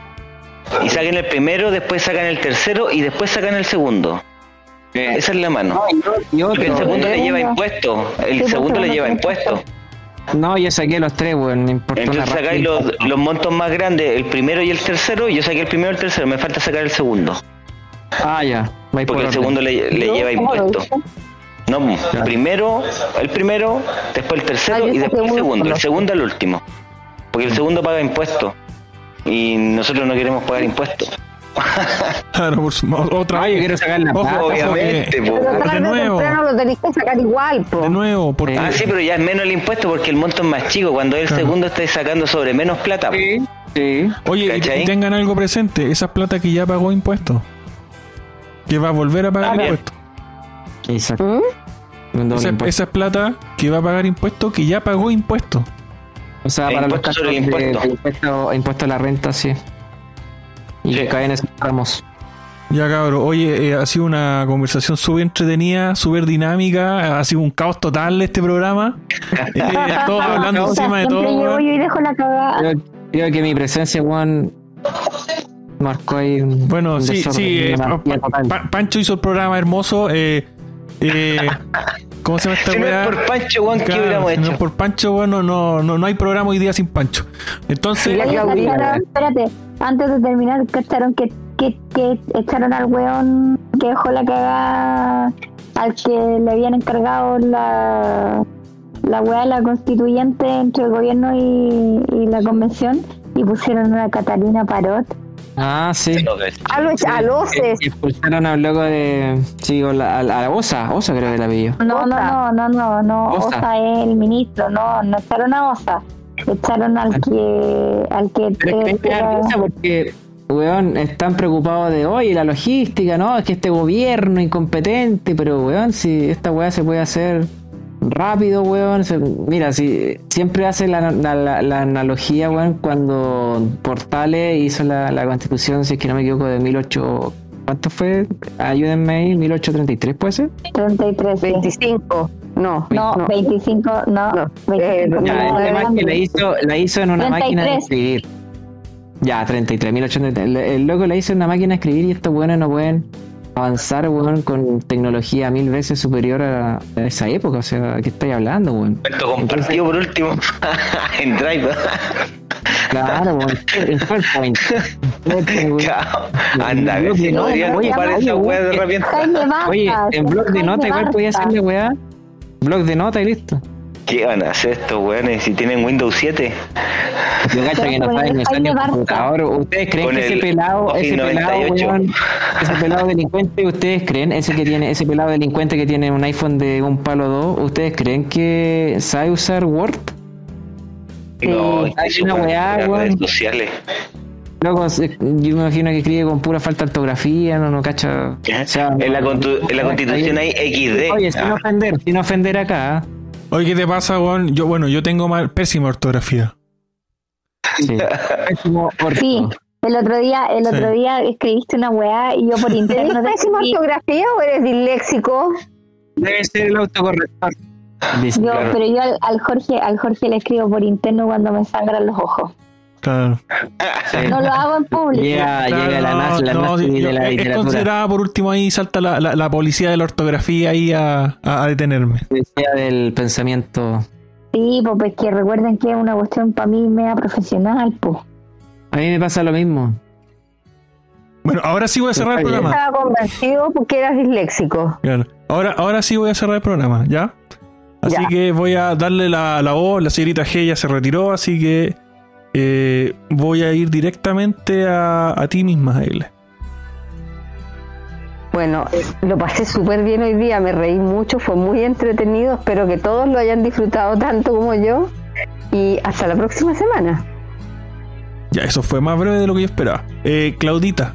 Y saquen el primero, después sacan el tercero y después sacan el segundo. Esa es la mano. Porque el segundo le lleva impuesto. El segundo le lleva impuesto. No, yo saqué los tres, weón. Entonces sacáis los, los montos más grandes, el primero y el tercero. Yo saqué el primero y el tercero. Me falta sacar el segundo. Ah, ya. Porque el segundo le, le lleva impuesto. No, primero, el primero, después el tercero ah, y después el segundo. El segundo el último. Porque el segundo paga impuestos. Y nosotros no queremos pagar impuestos. [LAUGHS] claro, por otra vez. yo quiero sacar la plata, obviamente. de nuevo. lo tenéis que sacar igual, po. De nuevo, porque... Ah, sí, pero ya es menos el impuesto porque el monto es más chico. Cuando el segundo estáis sacando sobre menos plata. Sí, sí. Oye, y tengan algo presente. Esa plata que ya pagó impuestos. Que va a volver a pagar impuestos. Exacto. ¿Mm? Esa, es plata que va a pagar impuestos que ya pagó impuestos. O sea, para los casos de, impuesto. impuesto, a la renta, sí. Y que caen esos ramos. Ya cabrón, oye, eh, ha sido una conversación súper entretenida, súper dinámica, ha sido un caos total este programa. [LAUGHS] eh, todos hablando encima de todo. Yo, dejo la cagada. Creo que mi presencia, Juan, marcó ahí un, Bueno, sí, sí, eh, Pancho hizo el programa hermoso. Eh, eh, ¿Cómo se llama esta si No es por Pancho, Juan, ¿qué hubiéramos hecho? No es por Pancho, bueno, no, no, no hay programa hoy día sin Pancho. Entonces. espérate, antes de terminar, ¿cacharon que, que, que echaron al weón que dejó la cagada al que le habían encargado la, la weá de la constituyente entre el gobierno y, y la convención? Y pusieron una Catalina Parot Ah, sí. A los aloces. Expulsaron al loco de. Sí, a la, a la Osa. Osa creo que la pidió. No, no, no, no, no. Osa. es el ministro. No, no echaron a Osa. Echaron al que. Al que. Pero es que porque. Weón, están preocupados de, oye, la logística, ¿no? Es que este gobierno incompetente, pero, weón, si esta weá se puede hacer rápido, weón. Mira, si siempre hace la, la, analogía, weón, cuando Portales hizo la, constitución, si es que no me equivoco, de 18... ¿Cuánto fue? Ayúdenme ahí, 1833, ¿puede ser? 33, 25. No, no, 25, no. no. 25, ya, que la hizo, la hizo en una máquina de escribir. Ya, 33, 1833. El, loco la hizo en una máquina de escribir y estos buenos no pueden avanzar, weón, con tecnología mil veces superior a, esa época. O sea, ¿qué estáis hablando, weón? Esto compartido por último [LAUGHS] en Drive. Claro, weón. En PowerPoint. [LAUGHS] Anda, que si no podrían ocupar esa weá de repente. Oye, en blog de nota igual podía hacer la weá blog de notas y listo. ¿Qué van a hacer estos weones si tienen Windows 7? Yo cacho que no saben usar ni computador. ¿Ustedes creen que ese pelado, ese pelado, weón, ese pelado delincuente, ustedes creen, ese que tiene, ese pelado delincuente que tiene un iPhone de un palo 2, ¿ustedes creen que sabe usar Word? No, hay una weá, redes sociales. Loco, yo me imagino que escribe con pura falta de ortografía, no, no cacha. en, la en la constitución hay XD. Oye, sin ofender, sin ofender acá. Oye, ¿qué te pasa, Juan? Yo, bueno, yo tengo mal, pésima ortografía. Sí. [LAUGHS] Pésimo sí. El otro día, el otro día escribiste una weá y yo por internet. ¿Tienes pésima ortografía o eres disléxico? Debe ser el autocorrector. Yo, pero yo al, Jorge, al Jorge le escribo por interno cuando me sangran los ojos. Claro. No lo hago en público. Llega, llega la, no, la no, de la es considerada por último ahí salta la, la, policía de la ortografía ahí a, a, detenerme. Policía del pensamiento. Sí, pues que recuerden que es una cuestión para mí media profesional, pues. A mí me pasa lo mismo. Bueno, ahora sí voy a cerrar el programa. Estaba convencido porque eras disléxico. Claro. Ahora, ahora sí voy a cerrar el programa, ¿ya? Así que voy a darle la, la voz. La señorita G ya se retiró, así que eh, voy a ir directamente a, a ti misma, Egle. Bueno, lo pasé súper bien hoy día, me reí mucho, fue muy entretenido, espero que todos lo hayan disfrutado tanto como yo y hasta la próxima semana. Ya, eso fue más breve de lo que yo esperaba. Eh, Claudita.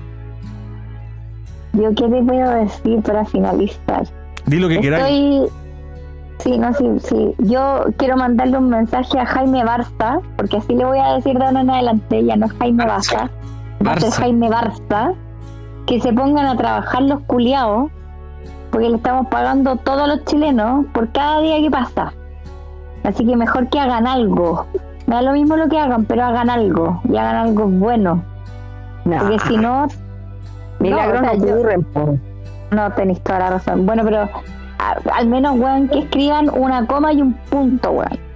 Yo qué te puedo decir para finalizar. Di lo que Estoy... Sí, no, sí, sí. Yo quiero mandarle un mensaje a Jaime Barza, porque así le voy a decir de ahora en adelante, ya no es Jaime Barza, ser Jaime Barza, que se pongan a trabajar los culiados, porque le estamos pagando todos los chilenos por cada día que pasa. Así que mejor que hagan algo. Me da lo mismo lo que hagan, pero hagan algo, y hagan algo bueno. Porque si no... [LAUGHS] Milagros no, no tenéis toda la razón. Bueno, pero al menos, weón, que escriban una coma y un punto, weón.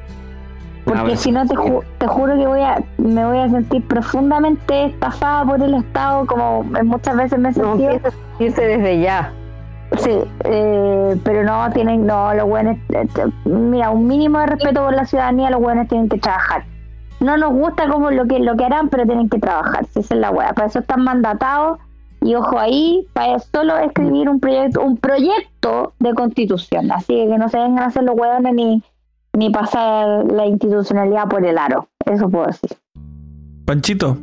Porque si no, te, te juro que voy a me voy a sentir profundamente estafada por el Estado, como muchas veces me he sentido. No, sentirse desde ya. Sí, eh, pero no, tienen, no, los buenos, eh, mira, un mínimo de respeto por la ciudadanía, los buenos tienen que trabajar. No nos gusta como lo que lo que harán, pero tienen que trabajar, si esa es la weá. Para eso están mandatados y ojo ahí, para solo escribir un proyecto, un proyecto de constitución. Así que no se vengan a hacer los hueones ni, ni pasar la institucionalidad por el aro. Eso puedo decir. Panchito,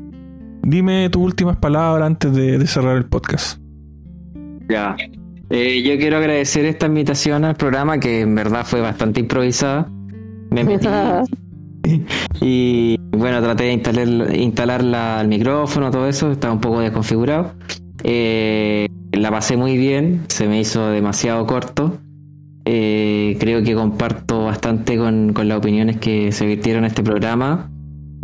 dime tus últimas palabras antes de, cerrar el podcast. Ya. Eh, yo quiero agradecer esta invitación al programa que en verdad fue bastante improvisada. Me metí [LAUGHS] y bueno, traté de instalar, instalar el micrófono, todo eso, estaba un poco desconfigurado. Eh, la pasé muy bien, se me hizo demasiado corto. Eh, creo que comparto bastante con, las opiniones que se virtieron en este programa.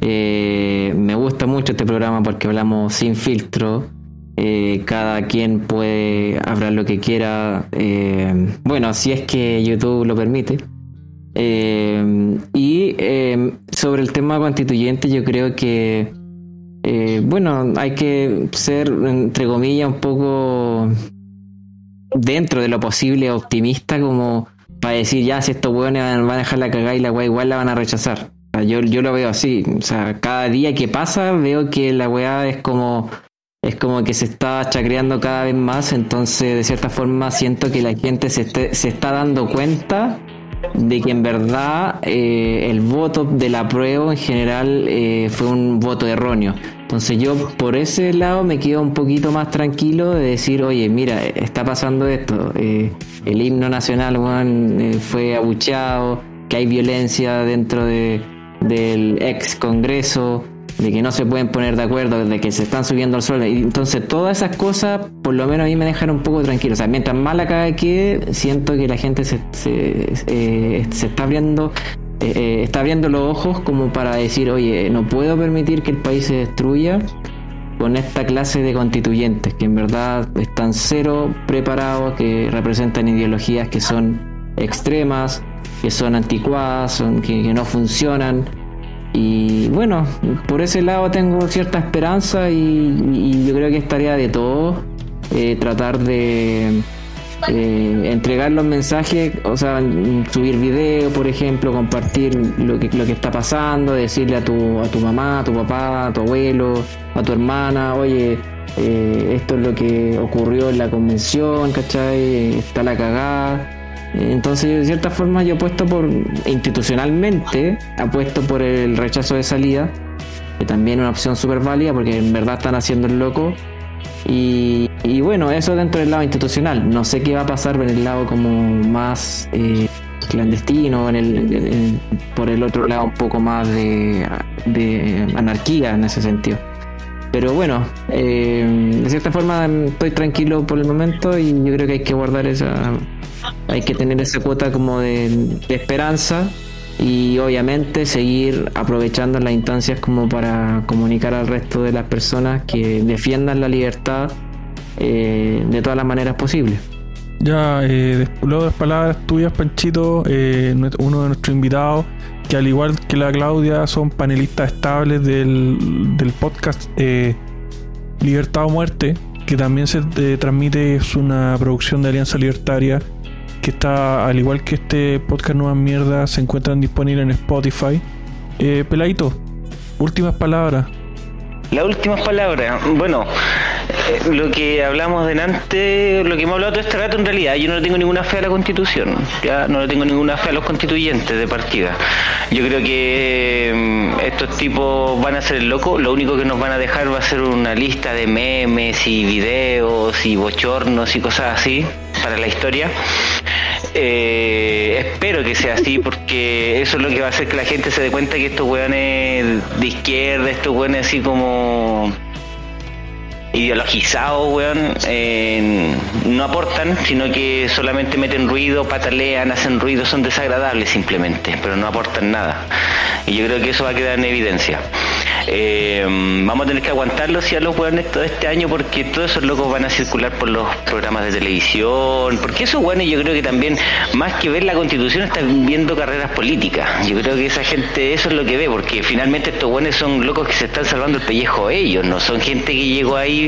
Eh, me gusta mucho este programa porque hablamos sin filtro. cada quien puede hablar lo que quiera. bueno, si es que YouTube lo permite. y sobre el tema constituyente, yo creo que eh, bueno, hay que ser, entre comillas, un poco dentro de lo posible optimista como para decir, ya, si estos hueones van a dejar la cagada y la weá igual la van a rechazar. yo, yo lo veo así. O sea, cada día que pasa veo que la weá es como es como que se está chacreando cada vez más, entonces de cierta forma siento que la gente se, se está dando cuenta de que en verdad eh, el voto de la prueba en general eh, fue un voto erróneo. Entonces yo por ese lado me quedo un poquito más tranquilo de decir, oye, mira, está pasando esto, eh, el himno nacional fue abucheado, que hay violencia dentro de, del ex Congreso, de que no se pueden poner de acuerdo, de que se están subiendo al suelo. Y entonces todas esas cosas, por lo menos a mí me dejan un poco tranquilo. O sea, mientras más la quede, siento que la gente se, se, eh, está abriendo eh, eh, está abriendo los ojos como para decir, oye, no puedo permitir que el país se destruya con esta clase de constituyentes que en verdad están cero preparados, que representan ideologías que son extremas, que son anticuadas, que no funcionan y bueno, por ese lado tengo cierta esperanza y, yo creo que es tarea de todos eh, tratar de, eh, entregar los mensajes, o sea, subir video, por ejemplo, compartir lo que, lo que está pasando, decirle a tu, a tu mamá, a tu papá, a tu abuelo, a tu hermana, oye, eh, esto es lo que ocurrió en la convención, ¿cachai? Está la cagada. Entonces, de cierta forma, yo apuesto por, institucionalmente, apuesto por el rechazo de salida, que también es una opción súper válida porque en verdad están haciendo el loco y, bueno, eso dentro del lado institucional. No sé qué va a pasar en el lado como más eh, clandestino, en el, por el otro lado un poco más de, anarquía en ese sentido. Pero bueno, eh, de cierta forma estoy tranquilo por el momento y yo creo que hay que guardar esa, hay que tener esa cuota como de esperanza y obviamente seguir aprovechando las instancias como para comunicar al resto de las personas que defiendan la libertad eh, de todas las maneras posibles. Ya, eh, luego de las palabras tuyas, Panchito, eh, uno de nuestros invitados, que al igual que la Claudia, son panelistas estables del, del podcast eh, Libertad o Muerte, que también se transmite, es una producción de Alianza Libertaria que está, al igual que este podcast Nuevas Mierdas, se encuentran disponibles en Spotify. Eh, Peladito, últimas palabras. Las últimas palabras. Bueno, eh, lo que hablamos delante, lo que hemos hablado todo este rato en realidad, yo no tengo ninguna fe a la constitución, ya no le tengo ninguna fe a los constituyentes de partida. Yo creo que mm, estos tipos van a ser locos, lo único que nos van a dejar va a ser una lista de memes y videos y bochornos y cosas así para la historia. Eh, espero que sea así porque eso es lo que va a hacer que la gente se dé cuenta que estos weones de izquierda, estos weones así como ideologizados, weón, eh, no aportan, sino que solamente meten ruido, patalean, hacen ruido, son desagradables simplemente, pero no aportan nada. Y yo creo que eso va a quedar en evidencia. Eh, vamos a tener que aguantarlos y a los weones todo este año porque todos esos locos van a circular por los programas de televisión, porque esos weones yo creo que también, más que ver la constitución, están viendo carreras políticas. Yo creo que esa gente eso es lo que ve, porque finalmente estos weones son locos que se están salvando el pellejo ellos, no son gente que llegó ahí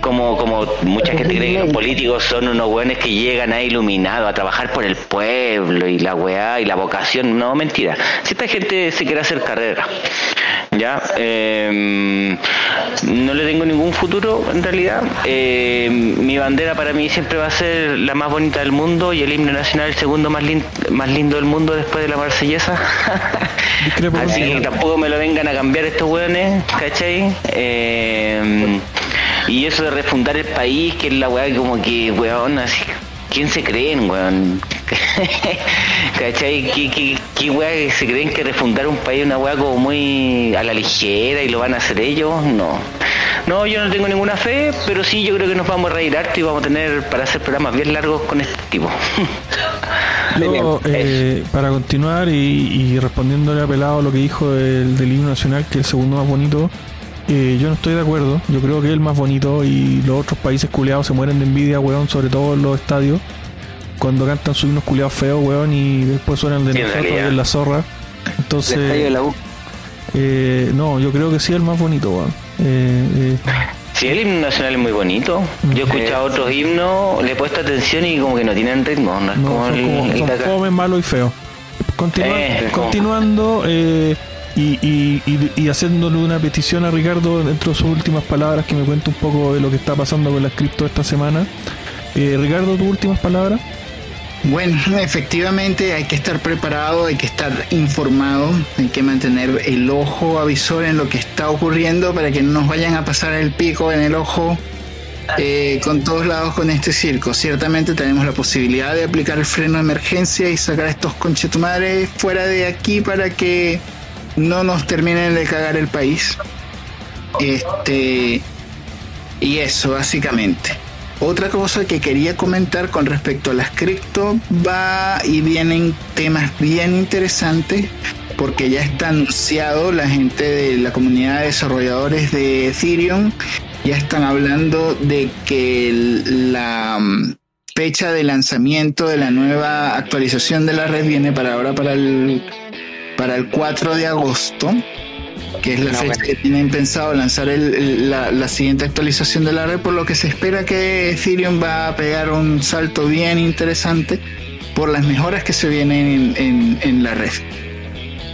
como, como mucha gente cree que los políticos son unos weones que llegan ahí iluminados a trabajar por el pueblo y la weá y la vocación. No, mentira. Si esta gente se quiere hacer carrera, ya, em, no le tengo ningún futuro en realidad. Em, mi bandera para mí siempre va a ser la más bonita del mundo y el himno nacional el segundo más, más lindo del mundo después de la marsellesa. [LAUGHS] Así que tampoco me lo vengan a cambiar estos weones, ¿cachai? Eh, y eso de refundar el país, que es la weá como que, weón, así, ¿quién se creen, weón? [LAUGHS] ¿Cachai? ¿Qué, qué, qué weá se creen que refundar un país es una weá como muy a la ligera y lo van a hacer ellos? No. No, yo no tengo ninguna fe, pero sí yo creo que nos vamos a reír harto y vamos a tener para hacer programas bien largos con este tipo. [LAUGHS] eh, para continuar y, y, respondiéndole a Pelado lo que dijo del, del himno nacional, que es el segundo más bonito, eh, yo no estoy de acuerdo. Yo creo que es el más bonito y los otros países culeados se mueren de envidia, weón, sobre todo en los estadios. Cuando cantan sus himnos culeados feos, weón, y después suenan de nosotros en la zorra. Entonces. Eh, no, yo creo que sí es el más bonito, weón. Eh, sí, el himno nacional es muy bonito. Yo he escuchado otros himnos, le he puesto atención y como que no tienen ritmo. No es como el, como, malo y feo. continuando, eh, y, y, haciéndole una petición a Ricardo dentro de sus últimas palabras que me cuente un poco de lo que está pasando con la cripto esta semana. Eh, Ricardo, tus últimas palabras. Bueno, [LAUGHS] efectivamente hay que estar preparado, hay que estar informado, hay que mantener el ojo avisor en lo que está ocurriendo para que no nos vayan a pasar el pico en el ojo eh, con todos lados con este circo. Ciertamente tenemos la posibilidad de aplicar el freno de emergencia y sacar a estos conchetumares fuera de aquí para que no nos terminen de cagar el país. Este y eso básicamente. Otra cosa que quería comentar con respecto a las cripto va y vienen temas bien interesantes porque ya está anunciado la gente de la comunidad de desarrolladores de Ethereum ya están hablando de que la mm, fecha de lanzamiento de la nueva actualización de la red viene para ahora para el para el 4 de agosto. que es la fecha que tienen pensado lanzar la, siguiente actualización de la red, por lo que se espera que Ethereum va a pegar un salto bien interesante por las mejoras que se vienen en la red.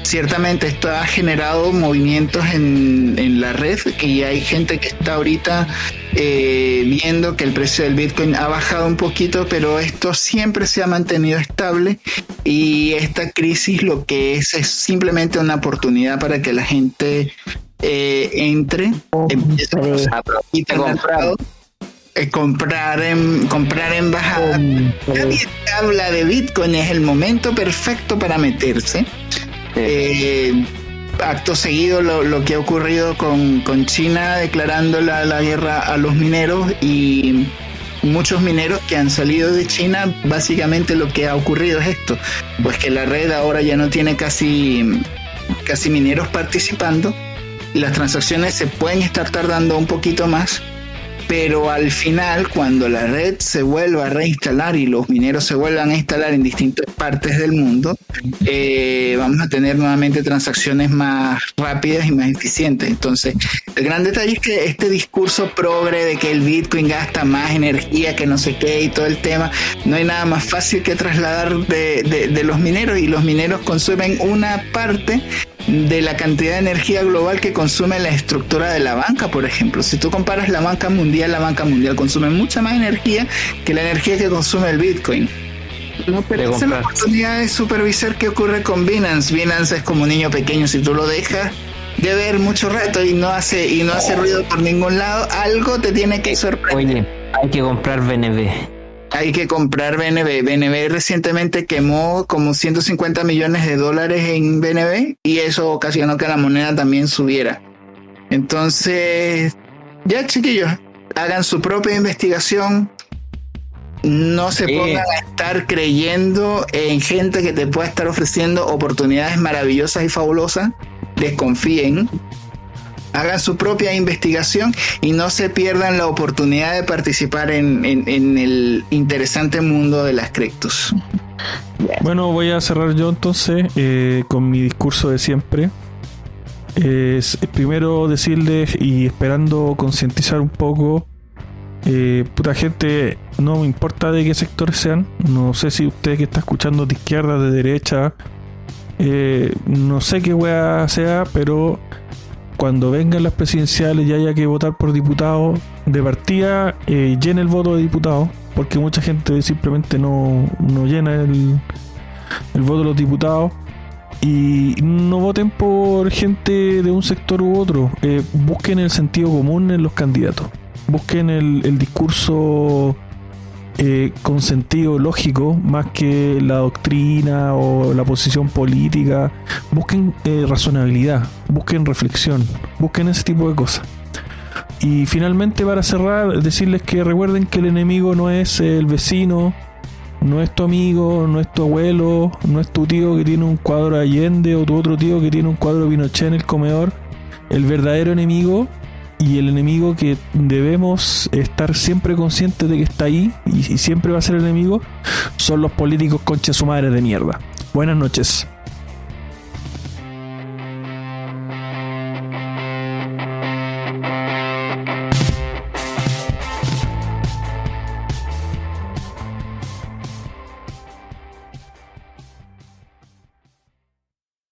Ciertamente esto ha generado movimientos en, en la red y hay gente que está ahorita eh, viendo que el precio del Bitcoin ha bajado un poquito, pero esto siempre se ha mantenido estable y esta crisis lo que es es simplemente una oportunidad para que la gente eh, entre, empiece a comprar eh, comprar en comprar en bajada. Nadie habla de Bitcoin, es el momento perfecto para meterse. Eh, acto seguido lo, que ha ocurrido con, China declarando la, guerra a los mineros y muchos mineros que han salido de China, básicamente lo que ha ocurrido es esto, pues que la red ahora ya no tiene casi, casi mineros participando y las transacciones se pueden estar tardando un poquito más pero al final cuando la red se vuelva a reinstalar y los mineros se vuelvan a instalar en distintas partes del mundo, eh, vamos a tener nuevamente transacciones más rápidas y más eficientes. Entonces, el gran detalle es que este discurso progre de que el Bitcoin gasta más energía que no sé qué y todo el tema, no hay nada más fácil que trasladar de, de los mineros y los mineros consumen una parte de la cantidad de energía global que consume la estructura de la banca, por ejemplo. Si tú comparas la banca mundial, la banca mundial consume mucha más energía que la energía que consume el Bitcoin. No, pero es la oportunidad de supervisar qué ocurre con Binance. Binance es como un niño pequeño, si tú lo dejas de ver mucho rato y no hace y no hace ruido por ningún lado, algo te tiene que sorprender. Oye, hay que comprar BNB hay que comprar BNB. BNB recientemente quemó como 150 millones de dólares en BNB y eso ocasionó que la moneda también subiera. Entonces, ya chiquillos, hagan su propia investigación. No se pongan a estar creyendo en gente que te pueda estar ofreciendo oportunidades maravillosas y fabulosas. Desconfíen hagan su propia investigación y no se pierdan la oportunidad de participar en, el interesante mundo de las criptos. Bueno, voy a cerrar yo entonces eh, con mi discurso de siempre. Es, primero decirles y esperando concientizar un poco, eh, puta gente, no me importa de qué sectores sean, no sé si usted que está escuchando de izquierda, de derecha, eh, no sé qué wea sea, pero cuando vengan las presidenciales y haya que votar por diputados, de partida eh, llene el voto de diputados, porque mucha gente simplemente no, llena el, el voto de los diputados. Y no voten por gente de un sector u otro. Eh, busquen el sentido común en los candidatos. Busquen el, el discurso eh, con sentido lógico más que la doctrina o la posición política. Busquen eh, razonabilidad, busquen reflexión, busquen ese tipo de cosas. Y finalmente para cerrar, decirles que recuerden que el enemigo no es el vecino, no es tu amigo, no es tu abuelo, no es tu tío que tiene un cuadro Allende o tu otro tío que tiene un cuadro Pinochet en el comedor. El verdadero enemigo y el enemigo que debemos estar siempre conscientes de que está ahí y, siempre va a ser el enemigo son los políticos concha su madre de mierda. Buenas noches.